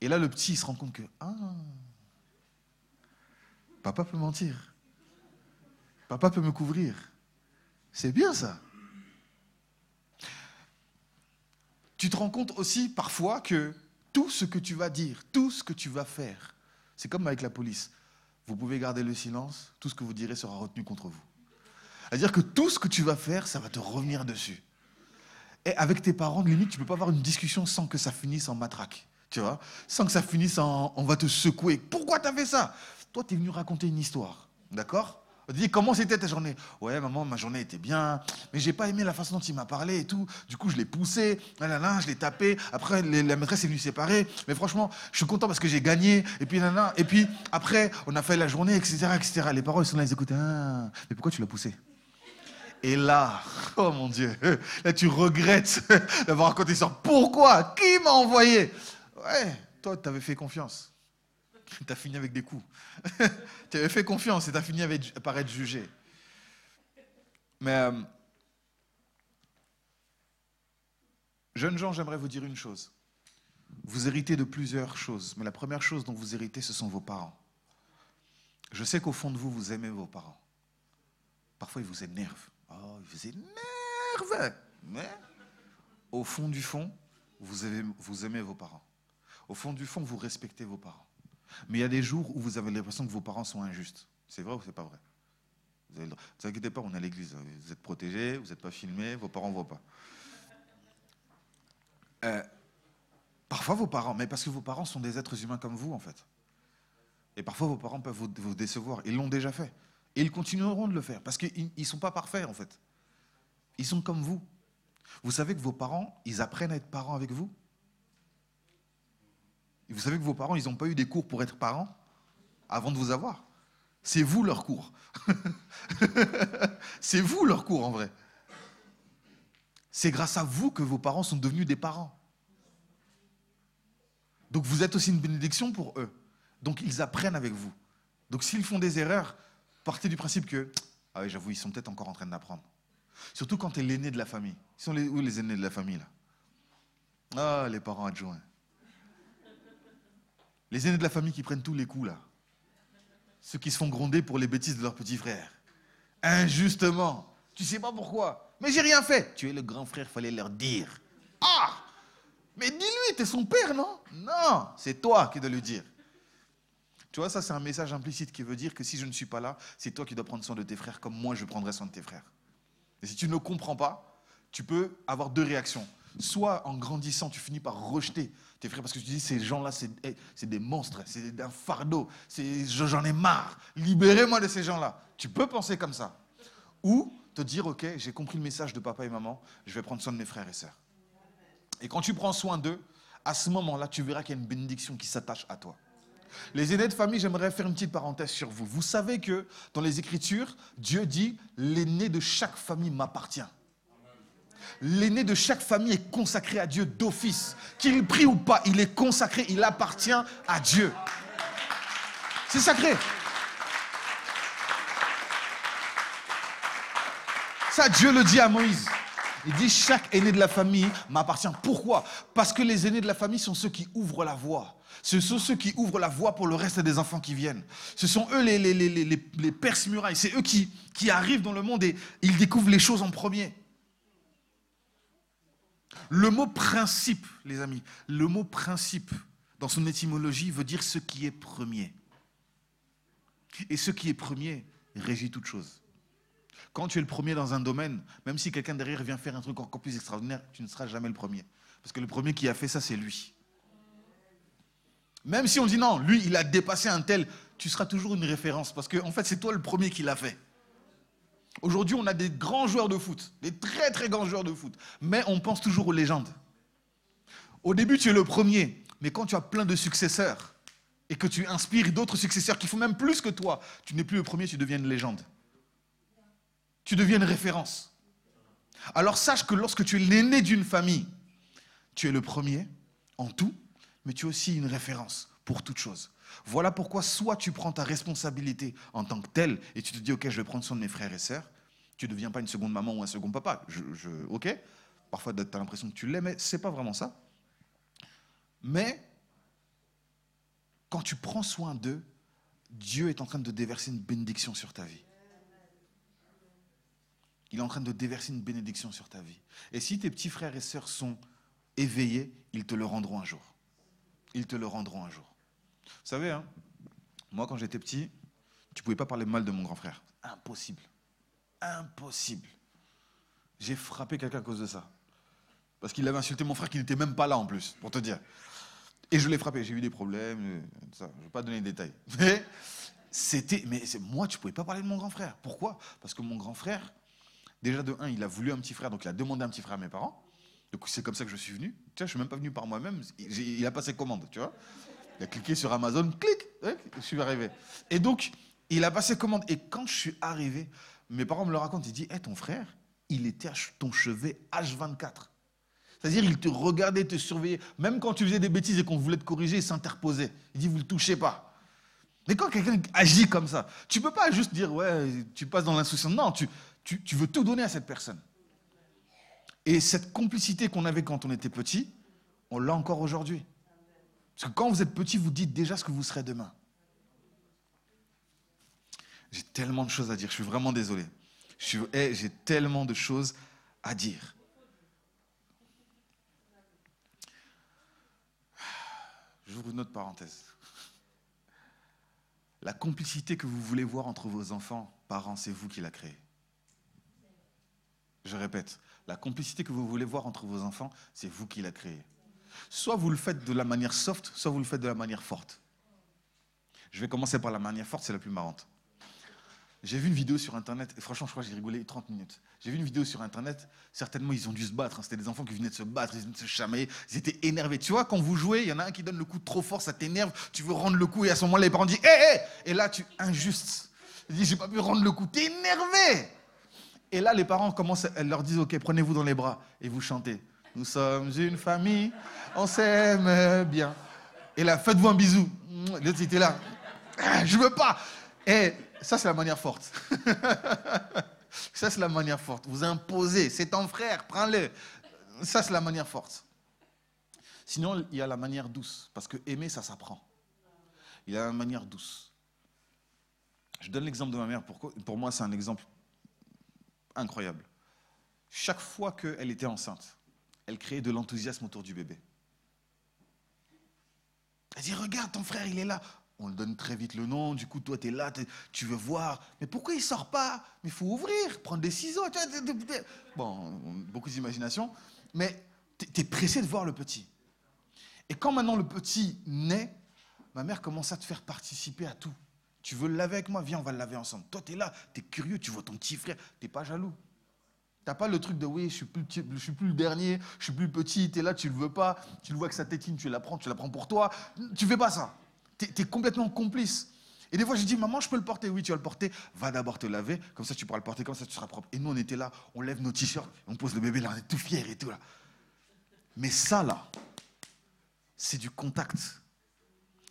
Et là, le petit, il se rend compte que, ah, papa peut mentir. Papa peut me couvrir. C'est bien ça. Tu te rends compte aussi parfois que tout ce que tu vas dire, tout ce que tu vas faire, c'est comme avec la police. Vous pouvez garder le silence, tout ce que vous direz sera retenu contre vous. C'est-à-dire que tout ce que tu vas faire, ça va te revenir dessus. Et avec tes parents, limite, tu ne peux pas avoir une discussion sans que ça finisse en matraque. Tu vois Sans que ça finisse en on va te secouer. Pourquoi tu as fait ça? Toi, tu es venu raconter une histoire. D'accord? Comment c'était ta journée? Ouais, maman, ma journée était bien, mais j'ai pas aimé la façon dont il m'a parlé et tout. Du coup, je l'ai poussé, je l'ai tapé. Après, la maîtresse est venue séparer. Mais franchement, je suis content parce que j'ai gagné. Et puis, là, et puis après, on a fait la journée, etc., etc. Les parents, ils sont là, ils écoutent. Ah, mais pourquoi tu l'as poussé? Et là, oh mon Dieu, là, tu regrettes d'avoir raconté ça. Pourquoi? Qui m'a envoyé? Ouais, toi, tu avais fait confiance. tu as fini avec des coups. tu avais fait confiance et tu as fini avec, par être jugé. Mais, euh, jeunes gens, j'aimerais vous dire une chose. Vous héritez de plusieurs choses, mais la première chose dont vous héritez, ce sont vos parents. Je sais qu'au fond de vous, vous aimez vos parents. Parfois, ils vous énervent. Oh, ils vous énervent. Mais au fond du fond, vous aimez, vous aimez vos parents. Au fond du fond, vous respectez vos parents. Mais il y a des jours où vous avez l'impression que vos parents sont injustes. C'est vrai ou c'est pas vrai? Vous ne vous inquiétez pas, on est à l'église. Vous êtes protégés, vous n'êtes pas filmés, vos parents ne voient pas. Euh, parfois vos parents, mais parce que vos parents sont des êtres humains comme vous en fait. Et parfois vos parents peuvent vous, décevoir. Ils l'ont déjà fait. Et ils continueront de le faire parce qu'ils ne sont pas parfaits en fait. Ils sont comme vous. Vous savez que vos parents, ils apprennent à être parents avec vous? Vous savez que vos parents, ils n'ont pas eu des cours pour être parents avant de vous avoir. C'est vous leur cours. c'est vous leur cours en vrai. C'est grâce à vous que vos parents sont devenus des parents. Donc vous êtes aussi une bénédiction pour eux. Donc ils apprennent avec vous. Donc s'ils font des erreurs, partez du principe que, ah oui, j'avoue, ils sont peut-être encore en train d'apprendre. Surtout quand tu es l'aîné de la famille. Ils sont où les aînés de la famille là? Ah, les parents adjoints. Les aînés de la famille qui prennent tous les coups, là. Ceux qui se font gronder pour les bêtises de leurs petits frères. Injustement. Tu sais pas pourquoi. Mais j'ai rien fait. Tu es le grand frère, fallait leur dire. Ah Mais dis-lui, tu es son père, non? Non, c'est toi qui dois lui dire. Tu vois, ça, c'est un message implicite qui veut dire que si je ne suis pas là, c'est toi qui dois prendre soin de tes frères comme moi je prendrai soin de tes frères. Et si tu ne comprends pas, tu peux avoir deux réactions. Soit en grandissant, tu finis par rejeter frères parce que tu dis ces gens-là, c'est eh, des monstres, c'est un fardeau, j'en ai marre, libérez-moi de ces gens-là. Tu peux penser comme ça. Ou te dire, ok, j'ai compris le message de papa et maman, je vais prendre soin de mes frères et sœurs. Et quand tu prends soin d'eux, à ce moment-là, tu verras qu'il y a une bénédiction qui s'attache à toi. Les aînés de famille, j'aimerais faire une petite parenthèse sur vous. Vous savez que dans les Écritures, Dieu dit, l'aîné de chaque famille m'appartient. L'aîné de chaque famille est consacré à Dieu d'office. Qu'il prie ou pas, il est consacré, il appartient à Dieu. C'est sacré. Ça, Dieu le dit à Moïse. Il dit chaque aîné de la famille m'appartient. Pourquoi? Parce que les aînés de la famille sont ceux qui ouvrent la voie. Ce sont ceux qui ouvrent la voie pour le reste des enfants qui viennent. Ce sont eux les, les, les, les, les perce-murailles. C'est eux qui, qui arrivent dans le monde et ils découvrent les choses en premier. Le mot principe, les amis, le mot principe, dans son étymologie, veut dire ce qui est premier. Et ce qui est premier régit toute chose. Quand tu es le premier dans un domaine, même si quelqu'un derrière vient faire un truc encore plus extraordinaire, tu ne seras jamais le premier. Parce que le premier qui a fait ça, c'est lui. Même si on dit non, lui, il a dépassé un tel, tu seras toujours une référence. Parce qu'en en fait, c'est toi le premier qui l'a fait. Aujourd'hui, on a des grands joueurs de foot, des très très grands joueurs de foot, mais on pense toujours aux légendes. Au début, tu es le premier, mais quand tu as plein de successeurs, et que tu inspires d'autres successeurs qui font même plus que toi, tu n'es plus le premier, tu deviens une légende. Tu deviens une référence. Alors sache que lorsque tu es l'aîné d'une famille, tu es le premier en tout, mais tu es aussi une référence pour toute chose. Voilà pourquoi soit tu prends ta responsabilité en tant que tel et tu te dis, ok, je vais prendre soin de mes frères et sœurs. Tu ne deviens pas une seconde maman ou un second papa. Ok Parfois, tu as l'impression que tu l'es, mais ce n'est pas vraiment ça. Mais quand tu prends soin d'eux, Dieu est en train de déverser une bénédiction sur ta vie. Il est en train de déverser une bénédiction sur ta vie. Et si tes petits frères et sœurs sont éveillés, ils te le rendront un jour. Ils te le rendront un jour. Vous savez, hein, moi quand j'étais petit, tu ne pouvais pas parler mal de mon grand frère. Impossible. Impossible. J'ai frappé quelqu'un à cause de ça. Parce qu'il avait insulté mon frère qui n'était même pas là en plus, pour te dire. Et je l'ai frappé, j'ai eu des problèmes, euh, je ne vais pas donner de détails. Mais c'était, mais moi, tu ne pouvais pas parler de mon grand frère. Pourquoi? Parce que mon grand frère, déjà de un, il a voulu un petit frère, donc il a demandé un petit frère à mes parents. Donc c'est comme ça que je suis venu. Tu vois, je ne suis même pas venu par moi-même. Il a passé commande, tu vois. Il a cliqué sur Amazon, clic, je suis arrivé. Et donc, il a passé commande. Et quand je suis arrivé, mes parents me le racontent. Ils disent, hé, ton frère, il était à ton chevet H24. C'est-à-dire, il te regardait, te surveillait. Même quand tu faisais des bêtises et qu'on voulait te corriger, il s'interposait. Il dit, vous ne le touchez pas. Mais quand quelqu'un agit comme ça, tu ne peux pas juste dire, ouais, tu passes dans l'insouciance. Non, tu, tu, tu veux tout donner à cette personne. Et cette complicité qu'on avait quand on était petit, on l'a encore aujourd'hui. Parce que quand vous êtes petit, vous dites déjà ce que vous serez demain. J'ai tellement de choses à dire, je suis vraiment désolé. Eh, j'ai tellement de choses à dire. J'ouvre une autre parenthèse. La complicité que vous voulez voir entre vos enfants, parents, c'est vous qui la créez. Je répète, la complicité que vous voulez voir entre vos enfants, c'est vous qui la créez. Soit vous le faites de la manière soft, soit vous le faites de la manière forte. Je vais commencer par la manière forte, c'est la plus marrante. J'ai vu une vidéo sur Internet, et franchement, je crois que j'ai rigolé 30 minutes. J'ai vu une vidéo sur Internet, certainement ils ont dû se battre, hein. c'était des enfants qui venaient de se battre, ils venaient de se chamailler, ils étaient énervés. Tu vois, quand vous jouez, il y en a un qui donne le coup trop fort, ça t'énerve, tu veux rendre le coup, et à ce moment-là, les parents disent Hé, hé Et là, tu injuste. Ils disent J'ai pas pu rendre le coup, t'es énervé Et là, les parents commencent, elles leur disent Ok, prenez-vous dans les bras, et vous chantez. Nous sommes une famille, on s'aime bien. Et là, faites-vous un bisou. L'autre était là. Ah, je veux pas. Et ça, c'est la manière forte. ça, c'est la manière forte. Vous imposez. C'est ton frère, prends-le. Ça, c'est la manière forte. Sinon, il y a la manière douce. Parce que aimer, ça s'apprend. Il y a la manière douce. Je donne l'exemple de ma mère. Pour, pour moi, c'est un exemple incroyable. Chaque fois qu'elle était enceinte, elle créait de l'enthousiasme autour du bébé. Elle dit, regarde, ton frère, il est là. On le donne très vite le nom, du coup, toi, tu es là, tu veux voir. Mais pourquoi il sort pas? Mais il faut ouvrir, prendre des ciseaux. Bon, beaucoup d'imagination. Mais tu es pressé de voir le petit. Et quand maintenant le petit naît, ma mère commence à te faire participer à tout. Tu veux le laver avec moi? Viens, on va le laver ensemble. Toi, tu es là, tu es curieux, tu vois ton petit frère, tu n'es pas jaloux. T'as pas le truc de oui, je suis plus, je suis plus le dernier, je suis plus petit, tu es là, tu le veux pas, tu le vois que sa tétine, tu la prends, tu la prends pour toi. Tu fais pas ça. Tu es, complètement complice. Et des fois, je dis, maman, je peux le porter. Oui, tu vas le porter. Va d'abord te laver, comme ça tu pourras le porter, comme ça tu seras propre. Et nous, on était là, on lève nos t-shirts, on pose le bébé là, on est tout fiers et tout là. Mais ça là, c'est du contact.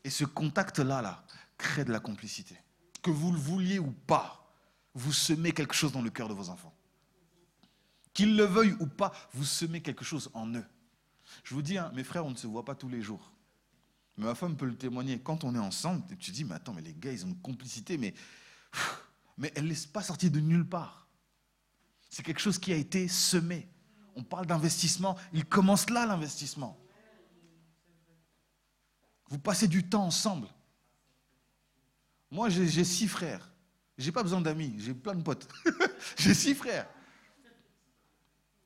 Et ce contact-là, là, crée de la complicité. Que vous le vouliez ou pas, vous semez quelque chose dans le cœur de vos enfants. Qu'ils le veuillent ou pas, vous semez quelque chose en eux. Je vous dis, hein, mes frères, on ne se voit pas tous les jours. Mais ma femme peut le témoigner. Quand on est ensemble, tu te dis, mais attends, mais les gars, ils ont une complicité, mais, mais elle n'est pas sortie de nulle part. C'est quelque chose qui a été semé. On parle d'investissement, il commence là l'investissement. Vous passez du temps ensemble. Moi, j'ai six frères. J'ai pas besoin d'amis, j'ai plein de potes. j'ai six frères.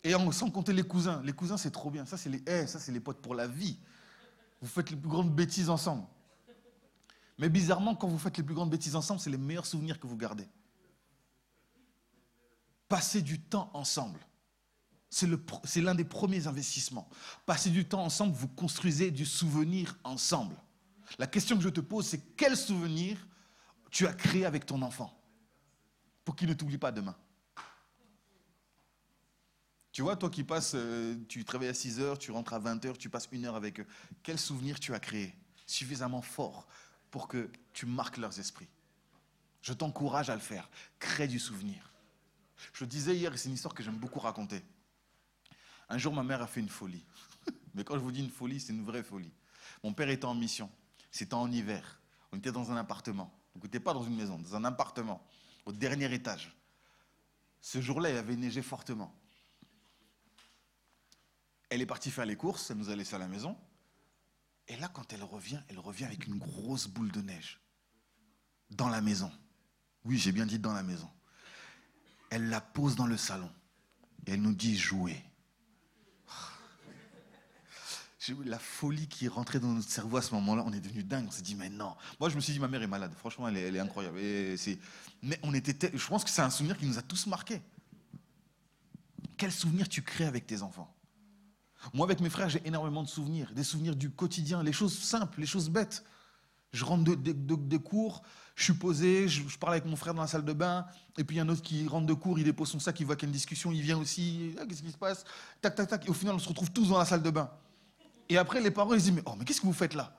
Et sans compter les cousins. Les cousins, c'est trop bien. Ça, c'est les, eh, ça, c'est les potes pour la vie. Vous faites les plus grandes bêtises ensemble. Mais bizarrement, quand vous faites les plus grandes bêtises ensemble, c'est les meilleurs souvenirs que vous gardez. Passer du temps ensemble. C'est l'un des premiers investissements. Passer du temps ensemble, vous construisez du souvenir ensemble. La question que je te pose, c'est quel souvenir tu as créé avec ton enfant pour qu'il ne t'oublie pas demain? Tu vois, toi qui passes, euh, tu travailles à 6 heures, tu rentres à 20 heures, tu passes une heure avec eux. Quel souvenir tu as créé suffisamment fort pour que tu marques leurs esprits? Je t'encourage à le faire. Crée du souvenir. Je disais hier, et c'est une histoire que j'aime beaucoup raconter. Un jour, ma mère a fait une folie. Mais quand je vous dis une folie, c'est une vraie folie. Mon père était en mission. C'était en hiver. On était dans un appartement. On n'était pas dans une maison, dans un appartement, au dernier étage. Ce jour-là, il avait neigé fortement. Elle est partie faire les courses, elle nous a laissé à la maison. Et là, quand elle revient, elle revient avec une grosse boule de neige. Dans la maison. Oui, j'ai bien dit dans la maison. Elle la pose dans le salon. Et elle nous dit jouer la folie qui rentrée dans notre cerveau à ce moment-là, on est devenu dingue. On s'est dit, mais non. Moi, je me suis dit, ma mère est malade. Franchement, elle est, incroyable. mais on était, je pense que c'est un souvenir qui nous a tous marqués. Quel souvenir tu crées avec tes enfants? Moi, avec mes frères, j'ai énormément de souvenirs. Des souvenirs du quotidien, les choses simples, les choses bêtes. Je rentre de, cours, je suis posé, je, parle avec mon frère dans la salle de bain, et puis il y a un autre qui rentre de cours, il dépose son sac, il voit qu'il y a une discussion, il vient aussi, ah, qu'est-ce qui se passe? Tac, tac, tac, et au final, on se retrouve tous dans la salle de bain. Et après, les parents, ils disent, mais, oh, mais qu'est-ce que vous faites là?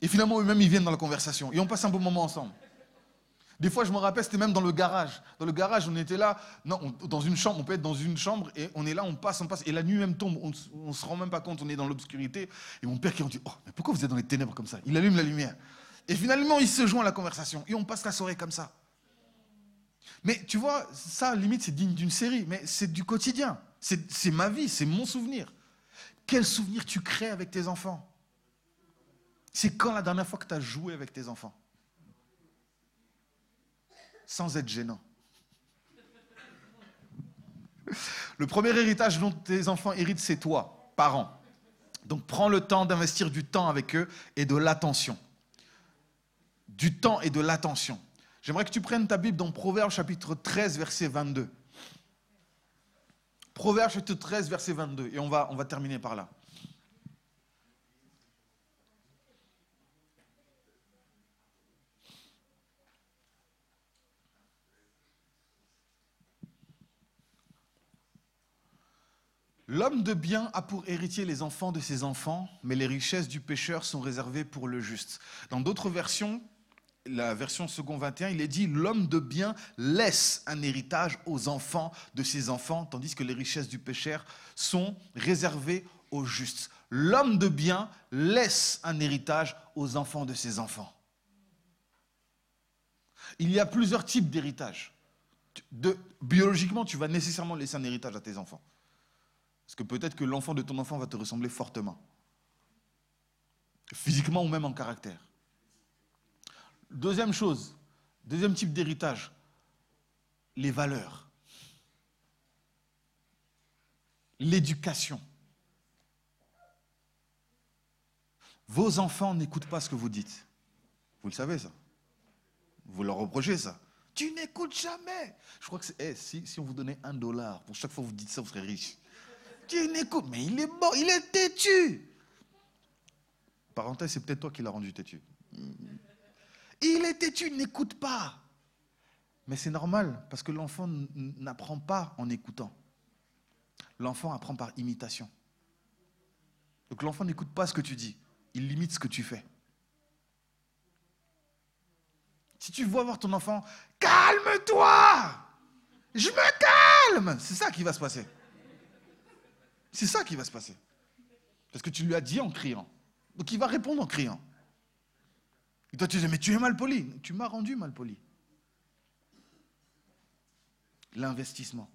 Et finalement, eux-mêmes, ils viennent dans la conversation. Et on passe un bon moment ensemble. Des fois, je me rappelle, c'était même dans le garage. Dans le garage, on était là, non, dans une chambre, on peut être dans une chambre, et on est là, on passe, on passe, et la nuit même tombe, on ne se rend même pas compte, on est dans l'obscurité. Et mon père qui en dit, oh, mais pourquoi vous êtes dans les ténèbres comme ça? Il allume la lumière. Et finalement, il se joint à la conversation, et on passe la soirée comme ça. Mais tu vois, ça, limite, c'est digne d'une série, mais c'est du quotidien. C'est ma vie, c'est mon souvenir. Quel souvenir tu crées avec tes enfants? C'est quand la dernière fois que tu as joué avec tes enfants? Sans être gênant. Le premier héritage dont tes enfants héritent, c'est toi, parent. Donc prends le temps d'investir du temps avec eux et de l'attention. Du temps et de l'attention. J'aimerais que tu prennes ta Bible dans Proverbe chapitre 13, verset 22. Proverbe chapitre 13, verset 22. Et on va, on va terminer par là. L'homme de bien a pour héritier les enfants de ses enfants, mais les richesses du pécheur sont réservées pour le juste. Dans d'autres versions, la version second 21, il est dit l'homme de bien laisse un héritage aux enfants de ses enfants, tandis que les richesses du pécheur sont réservées aux justes. L'homme de bien laisse un héritage aux enfants de ses enfants. Il y a plusieurs types d'héritage. biologiquement, tu vas nécessairement laisser un héritage à tes enfants. Parce que peut-être que l'enfant de ton enfant va te ressembler fortement. Physiquement ou même en caractère. Deuxième chose, deuxième type d'héritage, les valeurs. L'éducation. Vos enfants n'écoutent pas ce que vous dites. Vous le savez, ça. Vous leur reprochez ça. Tu n'écoutes jamais. Je crois que c'est. Eh, si, si, on vous donnait un dollar pour chaque fois que vous dites ça, vous serez riche. Tu n'écoutes. Mais il est mort, il est têtu. Parenthèse, c'est peut-être toi qui l'as rendu têtu. Il est têtu, n'écoute pas. Mais c'est normal, parce que l'enfant n'apprend pas en écoutant. L'enfant apprend par imitation. Donc l'enfant n'écoute pas ce que tu dis, il limite ce que tu fais. Si tu vois voir ton enfant, calme-toi, je me calme, c'est ça qui va se passer. C'est ça qui va se passer. Parce que tu lui as dit en criant. Donc il va répondre en criant. Et toi, tu dis, mais tu es mal poli. Tu m'as rendu mal poli. L'investissement.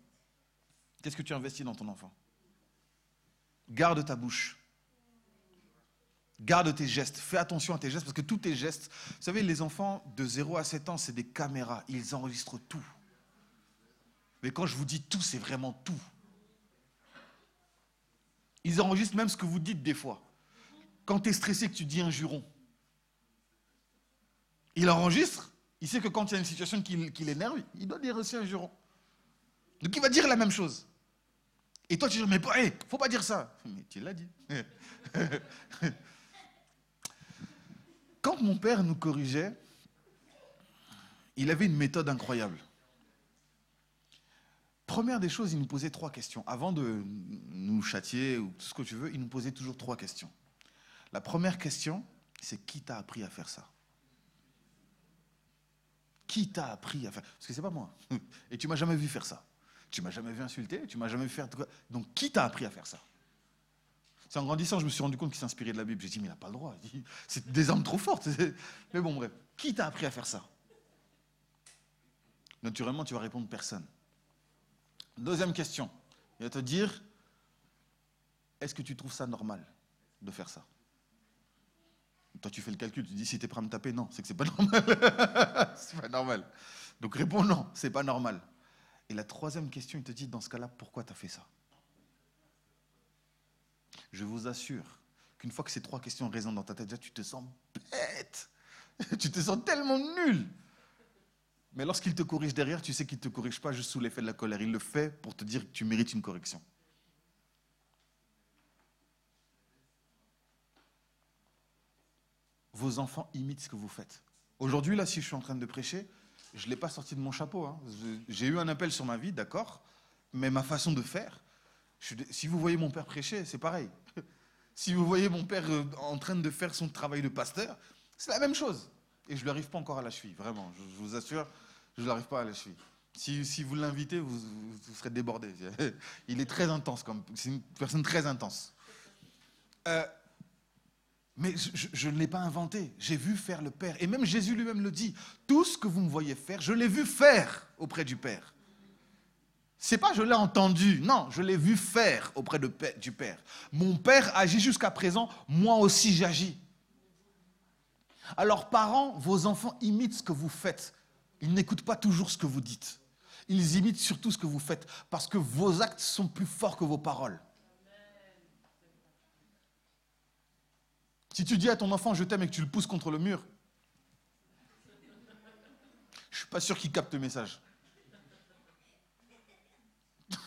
Qu'est-ce que tu investis dans ton enfant? Garde ta bouche. Garde tes gestes. Fais attention à tes gestes parce que tous tes gestes, vous savez, les enfants de 0 à 7 ans, c'est des caméras. Ils enregistrent tout. Mais quand je vous dis tout, c'est vraiment tout. Ils enregistrent même ce que vous dites des fois. Quand tu es stressé, que tu dis un juron. Il enregistre, il sait que quand il y a une situation qui, l'énerve, il doit dire aussi un juron. Donc il va dire la même chose. Et toi tu dis, mais il ne faut pas dire ça. Mais tu l'as dit. quand mon père nous corrigeait, il avait une méthode incroyable. Première des choses, il nous posait trois questions. Avant de nous châtier ou tout ce que tu veux, il nous posait toujours trois questions. La première question, c'est qui t'a appris à faire ça? Qui t'a appris à faire? Parce que c'est pas moi. Et tu m'as jamais vu faire ça. Tu m'as jamais vu insulter, tu m'as jamais vu faire. Donc qui t'a appris à faire ça? C'est en grandissant, je me suis rendu compte qu'il s'inspirait de la Bible. J'ai dit, mais il n'a pas le droit. C'est des armes trop fortes. Mais bon, bref. Qui t'a appris à faire ça? Naturellement, tu vas répondre personne. Deuxième question. Il va te dire, est-ce que tu trouves ça normal de faire ça? Toi, tu fais le calcul, tu dis, si tu es prêt à me taper, non, c'est que c'est pas normal. c'est pas normal. Donc réponds non, c'est pas normal. Et la troisième question, il te dit, dans ce cas-là, pourquoi tu as fait ça? Je vous assure qu'une fois que ces trois questions résonnent dans ta tête, déjà, tu te sens bête. tu te sens tellement nul. Mais lorsqu'il te corrige derrière, tu sais qu'il ne te corrige pas juste sous l'effet de la colère. Il le fait pour te dire que tu mérites une correction. Vos enfants imitent ce que vous faites. Aujourd'hui, là, si je suis en train de prêcher, je ne l'ai pas sorti de mon chapeau. Hein. J'ai eu un appel sur ma vie, d'accord, mais ma façon de faire, si vous voyez mon père prêcher, c'est pareil. Si vous voyez mon père euh, en train de faire son travail de pasteur, c'est la même chose. Et je ne lui arrive pas encore à la cheville, vraiment. Je, vous assure, je ne l'arrive pas à la cheville. Si, vous l'invitez, vous, serez débordé. Il est très intense, comme c'est une personne très intense. Euh, mais je, ne l'ai pas inventé. J'ai vu faire le Père. Et même Jésus lui-même le dit. Tout ce que vous me voyez faire, je l'ai vu faire auprès du Père. C'est pas je l'ai entendu. Non, je l'ai vu faire auprès de, du Père. Mon Père agit jusqu'à présent. Moi aussi, j'agis. Alors, parents, vos enfants imitent ce que vous faites. Ils n'écoutent pas toujours ce que vous dites. Ils imitent surtout ce que vous faites parce que vos actes sont plus forts que vos paroles. Si tu dis à ton enfant je t'aime et que tu le pousses contre le mur, je ne suis pas sûr qu'il capte le message.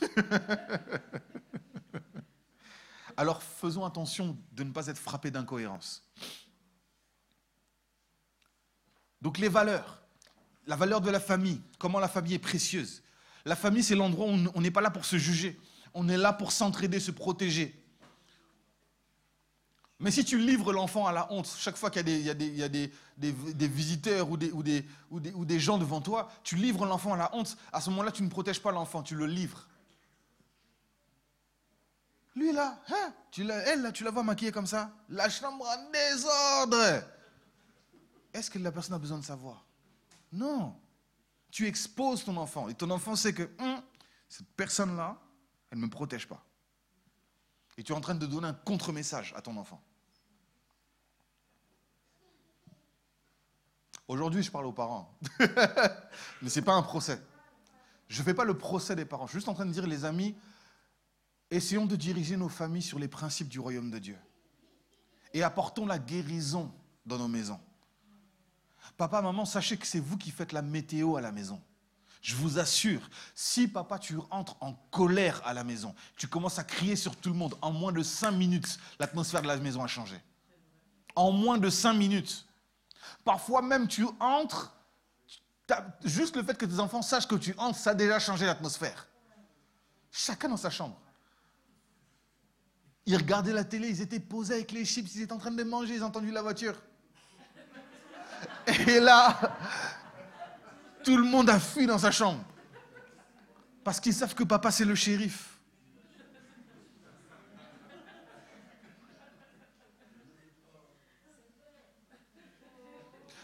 Alors faisons attention de ne pas être frappés d'incohérence. Donc les valeurs, la valeur de la famille, comment la famille est précieuse. La famille, c'est l'endroit où on n'est pas là pour se juger, on est là pour s'entraider, se protéger. Mais si tu livres l'enfant à la honte, chaque fois qu'il y a, des, visiteurs ou, des, gens devant toi, tu livres l'enfant à la honte, à ce moment-là, tu ne protèges pas l'enfant, tu le livres. Lui là, hein, tu elle là, tu la vois maquillée comme ça, la chambre en désordre. Est-ce que la personne a besoin de savoir? Non. Tu exposes ton enfant et ton enfant sait que hum, cette personne-là, elle ne me protège pas. Et tu es en train de donner un contre-message à ton enfant. Aujourd'hui, je parle aux parents. Mais ce n'est pas un procès. Je ne fais pas le procès des parents. Je suis juste en train de dire, les amis, essayons de diriger nos familles sur les principes du royaume de Dieu. Et apportons la guérison dans nos maisons. Papa, maman, sachez que c'est vous qui faites la météo à la maison. Je vous assure, si papa, tu entres en colère à la maison, tu commences à crier sur tout le monde, en moins de cinq minutes, l'atmosphère de la maison a changé. En moins de cinq minutes. Parfois même tu entres, juste le fait que tes enfants sachent que tu entres, ça a déjà changé l'atmosphère. Chacun dans sa chambre. Ils regardaient la télé, ils étaient posés avec les chips, ils étaient en train de manger, ils ont entendu la voiture. Et là, tout le monde a fui dans sa chambre. Parce qu'ils savent que papa, c'est le shérif.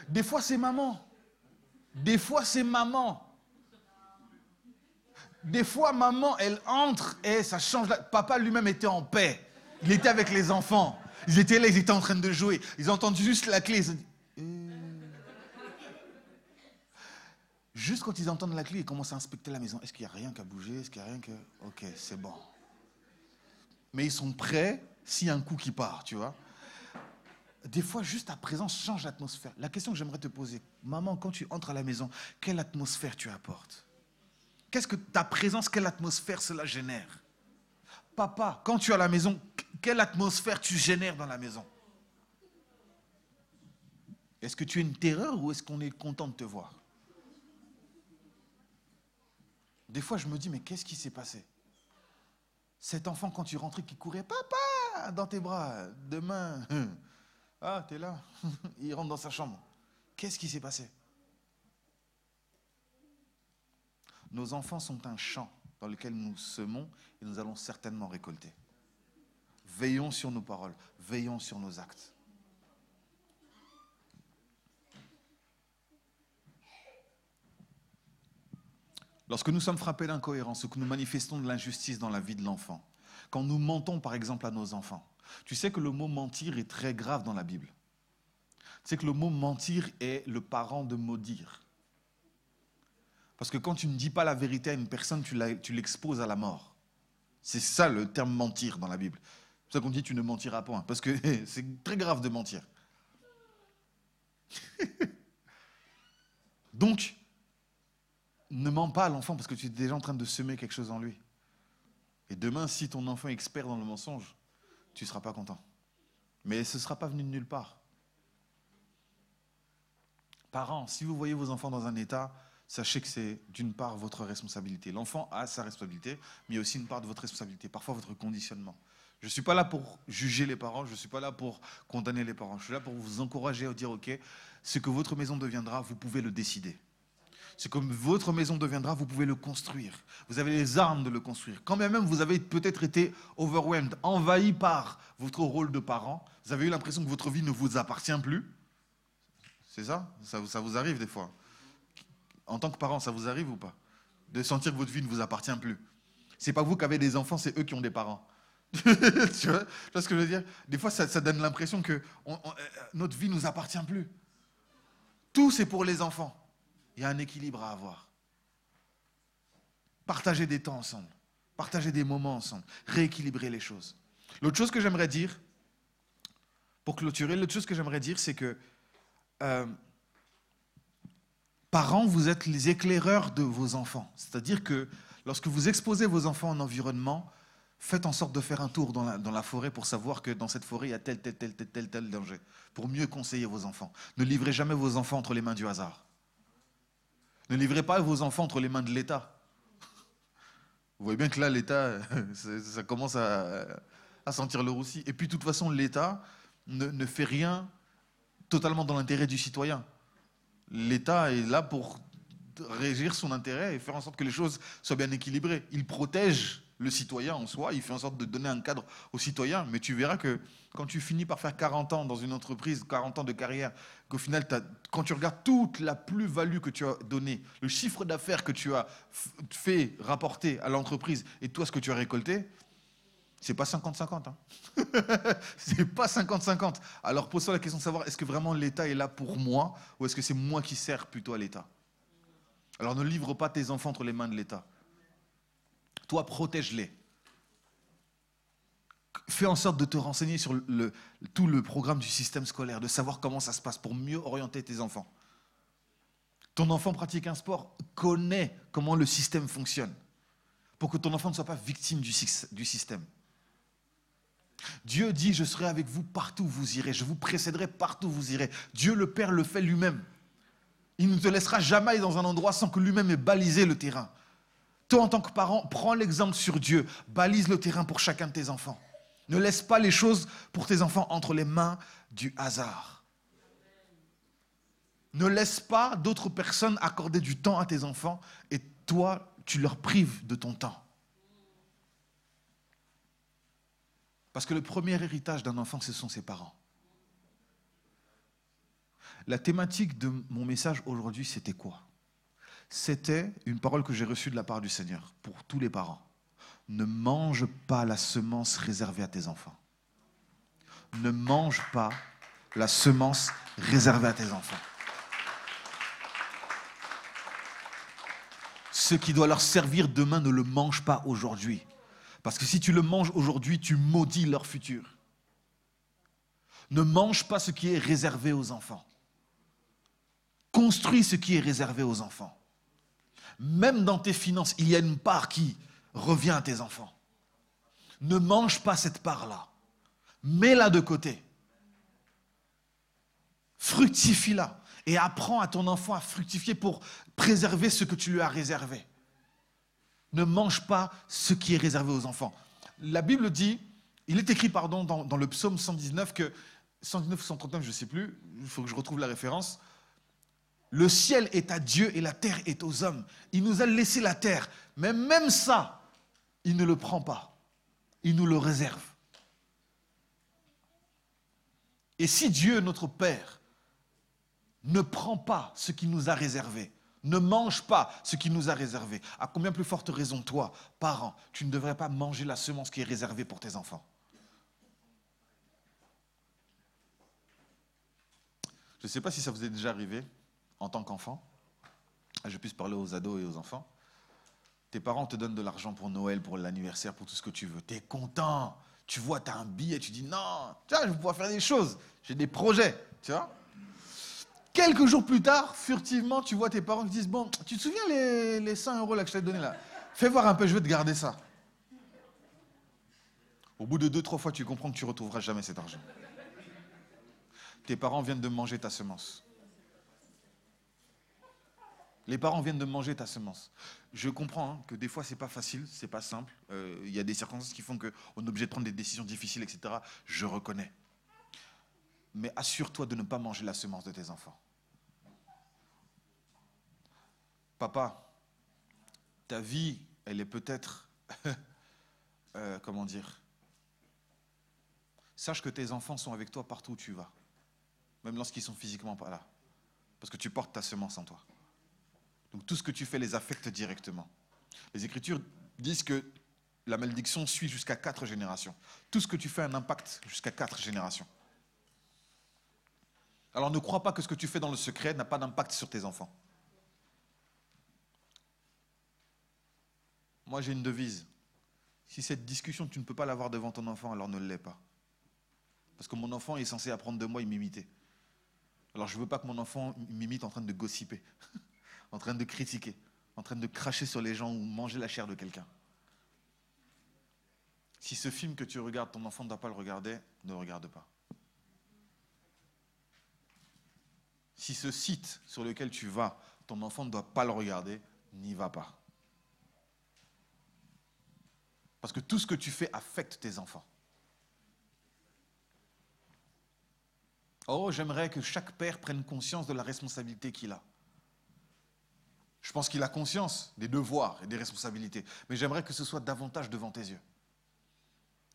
Des fois, c'est maman. Des fois, c'est maman. Des fois, maman, elle entre et ça change. Papa lui-même était en paix. Il était avec les enfants. Ils étaient là, ils étaient en train de jouer. Ils entendent juste la clé. Euh. Juste quand ils entendent la clé, ils commencent à inspecter la maison. Est-ce qu'il n'y a rien qu'à bouger Est-ce qu'il n'y a rien que... Ok, c'est bon. Mais ils sont prêts s'il y a un coup qui part, tu vois des fois, juste ta présence change l'atmosphère. La question que j'aimerais te poser, maman, quand tu entres à la maison, quelle atmosphère tu apportes? Qu'est-ce que ta présence, quelle atmosphère cela génère? Papa, quand tu es à la maison, quelle atmosphère tu génères dans la maison? Est-ce que tu es une terreur ou est-ce qu'on est content de te voir? Des fois, je me dis, mais qu'est-ce qui s'est passé? Cet enfant, quand tu rentrais, qui courait, papa, dans tes bras, demain, ah, t'es là, il rentre dans sa chambre. Qu'est-ce qui s'est passé? Nos enfants sont un champ dans lequel nous semons et nous allons certainement récolter. Veillons sur nos paroles, veillons sur nos actes. Lorsque nous sommes frappés d'incohérence ou que nous manifestons de l'injustice dans la vie de l'enfant, quand nous mentons par exemple à nos enfants, tu sais que le mot mentir est très grave dans la Bible. Tu sais que le mot mentir est le parent de maudire. Parce que quand tu ne dis pas la vérité à une personne, tu l'exposes à la mort. C'est ça le terme mentir dans la Bible. C'est pour ça qu'on dit tu ne mentiras point. Parce que c'est très grave de mentir. Donc, ne mens pas à l'enfant parce que tu es déjà en train de semer quelque chose en lui. Et demain, si ton enfant est expert dans le mensonge, tu ne seras pas content. Mais ce ne sera pas venu de nulle part. Parents, si vous voyez vos enfants dans un état, sachez que c'est d'une part votre responsabilité. L'enfant a sa responsabilité, mais il y a aussi une part de votre responsabilité, parfois votre conditionnement. Je ne suis pas là pour juger les parents, je ne suis pas là pour condamner les parents. Je suis là pour vous encourager à dire, OK, ce que votre maison deviendra, vous pouvez le décider. Ce que votre maison deviendra, vous pouvez le construire. Vous avez les armes de le construire. Quand même, vous avez peut-être été overwhelmed, envahi par votre rôle de parent. Vous avez eu l'impression que votre vie ne vous appartient plus. C'est ça, ça vous arrive des fois? En tant que parent, ça vous arrive ou pas? De sentir que votre vie ne vous appartient plus. C'est pas vous qui avez des enfants, c'est eux qui ont des parents. tu, vois, tu, vois, ce que je veux dire? Des fois, ça, donne l'impression que euh, notre vie ne nous appartient plus. Tout, c'est pour les enfants. Il y a un équilibre à avoir. Partager des temps ensemble. Partager des moments ensemble. Rééquilibrer les choses. L'autre chose que j'aimerais dire, pour clôturer, l'autre chose que j'aimerais dire, c'est que euh, Parents, vous êtes les éclaireurs de vos enfants. C'est-à-dire que lorsque vous exposez vos enfants en environnement, faites en sorte de faire un tour dans la, forêt pour savoir que dans cette forêt, il y a tel, tel, tel, tel, tel, tel danger, pour mieux conseiller vos enfants. Ne livrez jamais vos enfants entre les mains du hasard. Ne livrez pas vos enfants entre les mains de l'État. Vous voyez bien que là, l'État, ça commence à, sentir le roussi. Et puis, de toute façon, l'État ne fait rien totalement dans l'intérêt du citoyen l'État est là pour régir son intérêt et faire en sorte que les choses soient bien équilibrées. Il protège le citoyen en soi, il fait en sorte de donner un cadre aux citoyens, mais tu verras que quand tu finis par faire 40 ans dans une entreprise, 40 ans de carrière, qu'au final, quand tu regardes toute la plus-value que tu as donnée, le chiffre d'affaires que tu as fait rapporter à l'entreprise et toi ce que tu as récolté, c'est pas 50-50. Hein. c'est pas 50-50. Alors pose-toi la question de savoir est-ce que vraiment l'État est là pour moi ou est-ce que c'est moi qui sers plutôt à l'État? Alors ne livre pas tes enfants entre les mains de l'État. Toi, protège-les. Fais en sorte de te renseigner sur tout le programme du système scolaire, de savoir comment ça se passe pour mieux orienter tes enfants. Ton enfant pratique un sport, connaît comment le système fonctionne, pour que ton enfant ne soit pas victime du, du système. Dieu dit, je serai avec vous partout où vous irez, je vous précéderai partout où vous irez. Dieu le Père le fait lui-même. Il ne te laissera jamais dans un endroit sans que lui-même ait balisé le terrain. Toi, en tant que parent, prends l'exemple sur Dieu. Balise le terrain pour chacun de tes enfants. Ne laisse pas les choses pour tes enfants entre les mains du hasard. Ne laisse pas d'autres personnes accorder du temps à tes enfants et toi, tu leur prives de ton temps. Parce que le premier héritage d'un enfant, ce sont ses parents. La thématique de mon message aujourd'hui, c'était quoi? C'était une parole que j'ai reçue de la part du Seigneur pour tous les parents. Ne mange pas la semence réservée à tes enfants. Ne mange pas la semence réservée à tes enfants. Ce qui doit leur servir demain, ne le mange pas aujourd'hui. Parce que si tu le manges aujourd'hui, tu maudis leur futur. Ne mange pas ce qui est réservé aux enfants. Construis ce qui est réservé aux enfants. Même dans tes finances, il y a une part qui revient à tes enfants. Ne mange pas cette part-là. Mets-la de côté. fructifie-la. Et apprends à ton enfant à fructifier pour préserver ce que tu lui as réservé. Ne mange pas ce qui est réservé aux enfants. La Bible dit, il est écrit, pardon, dans, le psaume 119 que 119 ou 139, je ne sais plus, il faut que je retrouve la référence. Le ciel est à Dieu et la terre est aux hommes. Il nous a laissé la terre, mais même ça, il ne le prend pas. Il nous le réserve. Et si Dieu, notre Père, ne prend pas ce qu'il nous a réservé, ne mange pas ce qu'il nous a réservé, à combien plus forte raison, toi, parent, tu ne devrais pas manger la semence qui est réservée pour tes enfants? Je ne sais pas si ça vous est déjà arrivé en tant qu'enfant. Je puisse parler aux ados et aux enfants. Tes parents te donnent de l'argent pour Noël, pour l'anniversaire, pour tout ce que tu veux. Tu es content. Tu vois, tu as un billet, tu dis non, tiens, je vais pouvoir faire des choses. J'ai des projets, tu vois. Quelques jours plus tard, furtivement, tu vois tes parents qui disent Bon, tu te souviens les, les 100 euros que je t'ai donné là? Fais voir un peu, je vais te garder ça. Au bout de deux, trois fois, tu comprends que tu ne retrouveras jamais cet argent. Tes parents viennent de manger ta semence. Les parents viennent de manger ta semence. Je comprends hein, que des fois, ce n'est pas facile, ce n'est pas simple. Euh, il y a des circonstances qui font qu'on est obligé de prendre des décisions difficiles, etc. Je reconnais. Mais assure-toi de ne pas manger la semence de tes enfants. Papa, ta vie, elle est peut-être... Euh, comment dire? Sache que tes enfants sont avec toi partout où tu vas même lorsqu'ils sont physiquement pas là. Parce que tu portes ta semence en toi. Donc tout ce que tu fais les affecte directement. Les Écritures disent que la malédiction suit jusqu'à quatre générations. Tout ce que tu fais a un impact jusqu'à quatre générations. Alors ne crois pas que ce que tu fais dans le secret n'a pas d'impact sur tes enfants. Moi j'ai une devise. Si cette discussion tu ne peux pas l'avoir devant ton enfant, alors ne l'est pas. Parce que mon enfant est censé apprendre de moi et m'imiter. Alors je ne veux pas que mon enfant m'imite en train de gossiper, en train de critiquer, en train de cracher sur les gens ou manger la chair de quelqu'un. Si ce film que tu regardes, ton enfant ne doit pas le regarder, ne regarde pas. Si ce site sur lequel tu vas, ton enfant ne doit pas le regarder, n'y va pas. Parce que tout ce que tu fais affecte tes enfants. Oh, j'aimerais que chaque père prenne conscience de la responsabilité qu'il a. Je pense qu'il a conscience des devoirs et des responsabilités, mais j'aimerais que ce soit davantage devant tes yeux.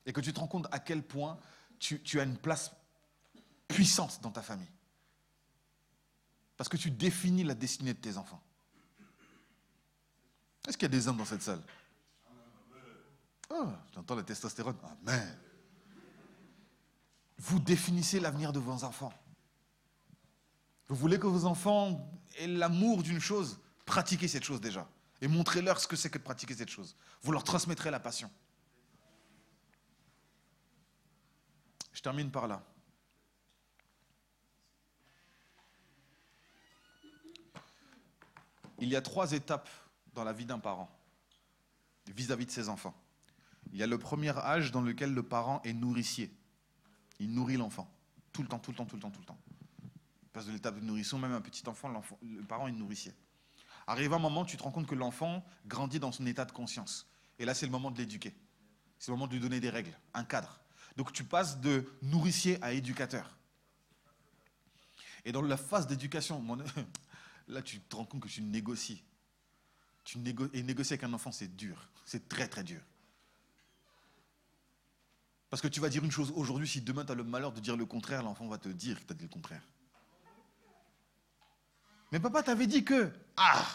Et que tu te rends compte à quel point tu, as une place puissante dans ta famille. Parce que tu définis la destinée de tes enfants. Est-ce qu'il y a des hommes dans cette salle? Oh, j'entends la testostérone. Amen. Vous définissez l'avenir de vos enfants. Vous voulez que vos enfants aient l'amour d'une chose, pratiquez cette chose déjà. Et montrez-leur ce que c'est que de pratiquer cette chose. Vous leur transmettrez la passion. Je termine par là. Il y a trois étapes dans la vie d'un parent vis-à-vis de ses enfants. Il y a le premier âge dans lequel le parent est nourricier. Il nourrit l'enfant. Tout le temps, tout le temps, tout le temps, tout le temps. Il passe de l'étape de nourrisson, même un petit enfant, le parent est nourricier. Arrive un moment, tu te rends compte que l'enfant grandit dans son état de conscience. Et là, c'est le moment de l'éduquer. C'est le moment de lui donner des règles, un cadre. Donc tu passes de nourricier à éducateur. Et dans la phase d'éducation, là, tu te rends compte que tu négocies. Tu Et négocier avec un enfant, c'est dur. C'est très, très dur. Parce que tu vas dire une chose aujourd'hui, si demain tu as le malheur de dire le contraire, l'enfant va te dire que tu as dit le contraire. Mais papa t'avait dit que. Ah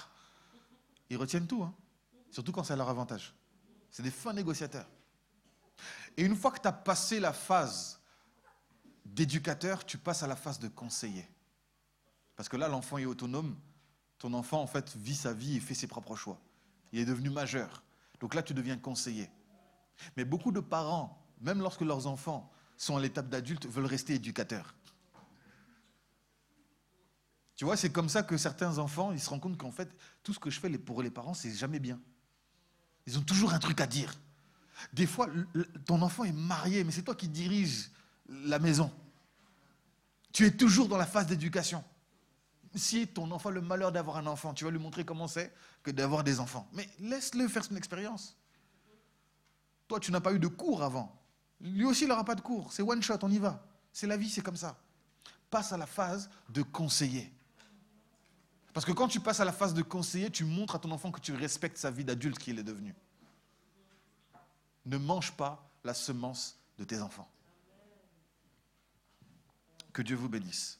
Ils retiennent tout, hein. surtout quand c'est à leur avantage. C'est des fins négociateurs. Et une fois que tu as passé la phase d'éducateur, tu passes à la phase de conseiller. Parce que là, l'enfant est autonome. Ton enfant, en fait, vit sa vie et fait ses propres choix. Il est devenu majeur. Donc là, tu deviens conseiller. Mais beaucoup de parents même lorsque leurs enfants sont à l'étape d'adulte, veulent rester éducateurs. Tu vois, c'est comme ça que certains enfants, ils se rendent compte qu'en fait, tout ce que je fais pour les parents, c'est jamais bien. Ils ont toujours un truc à dire. Des fois, ton enfant est marié, mais c'est toi qui diriges la maison. Tu es toujours dans la phase d'éducation. Si ton enfant a le malheur d'avoir un enfant, tu vas lui montrer comment c'est que d'avoir des enfants. Mais laisse-le faire son expérience. Toi, tu n'as pas eu de cours avant. Lui aussi, il n'aura pas de cours. C'est one shot, on y va. C'est la vie, c'est comme ça. Passe à la phase de conseiller. Parce que quand tu passes à la phase de conseiller, tu montres à ton enfant que tu respectes sa vie d'adulte qu'il est devenu. Ne mange pas la semence de tes enfants. Que Dieu vous bénisse.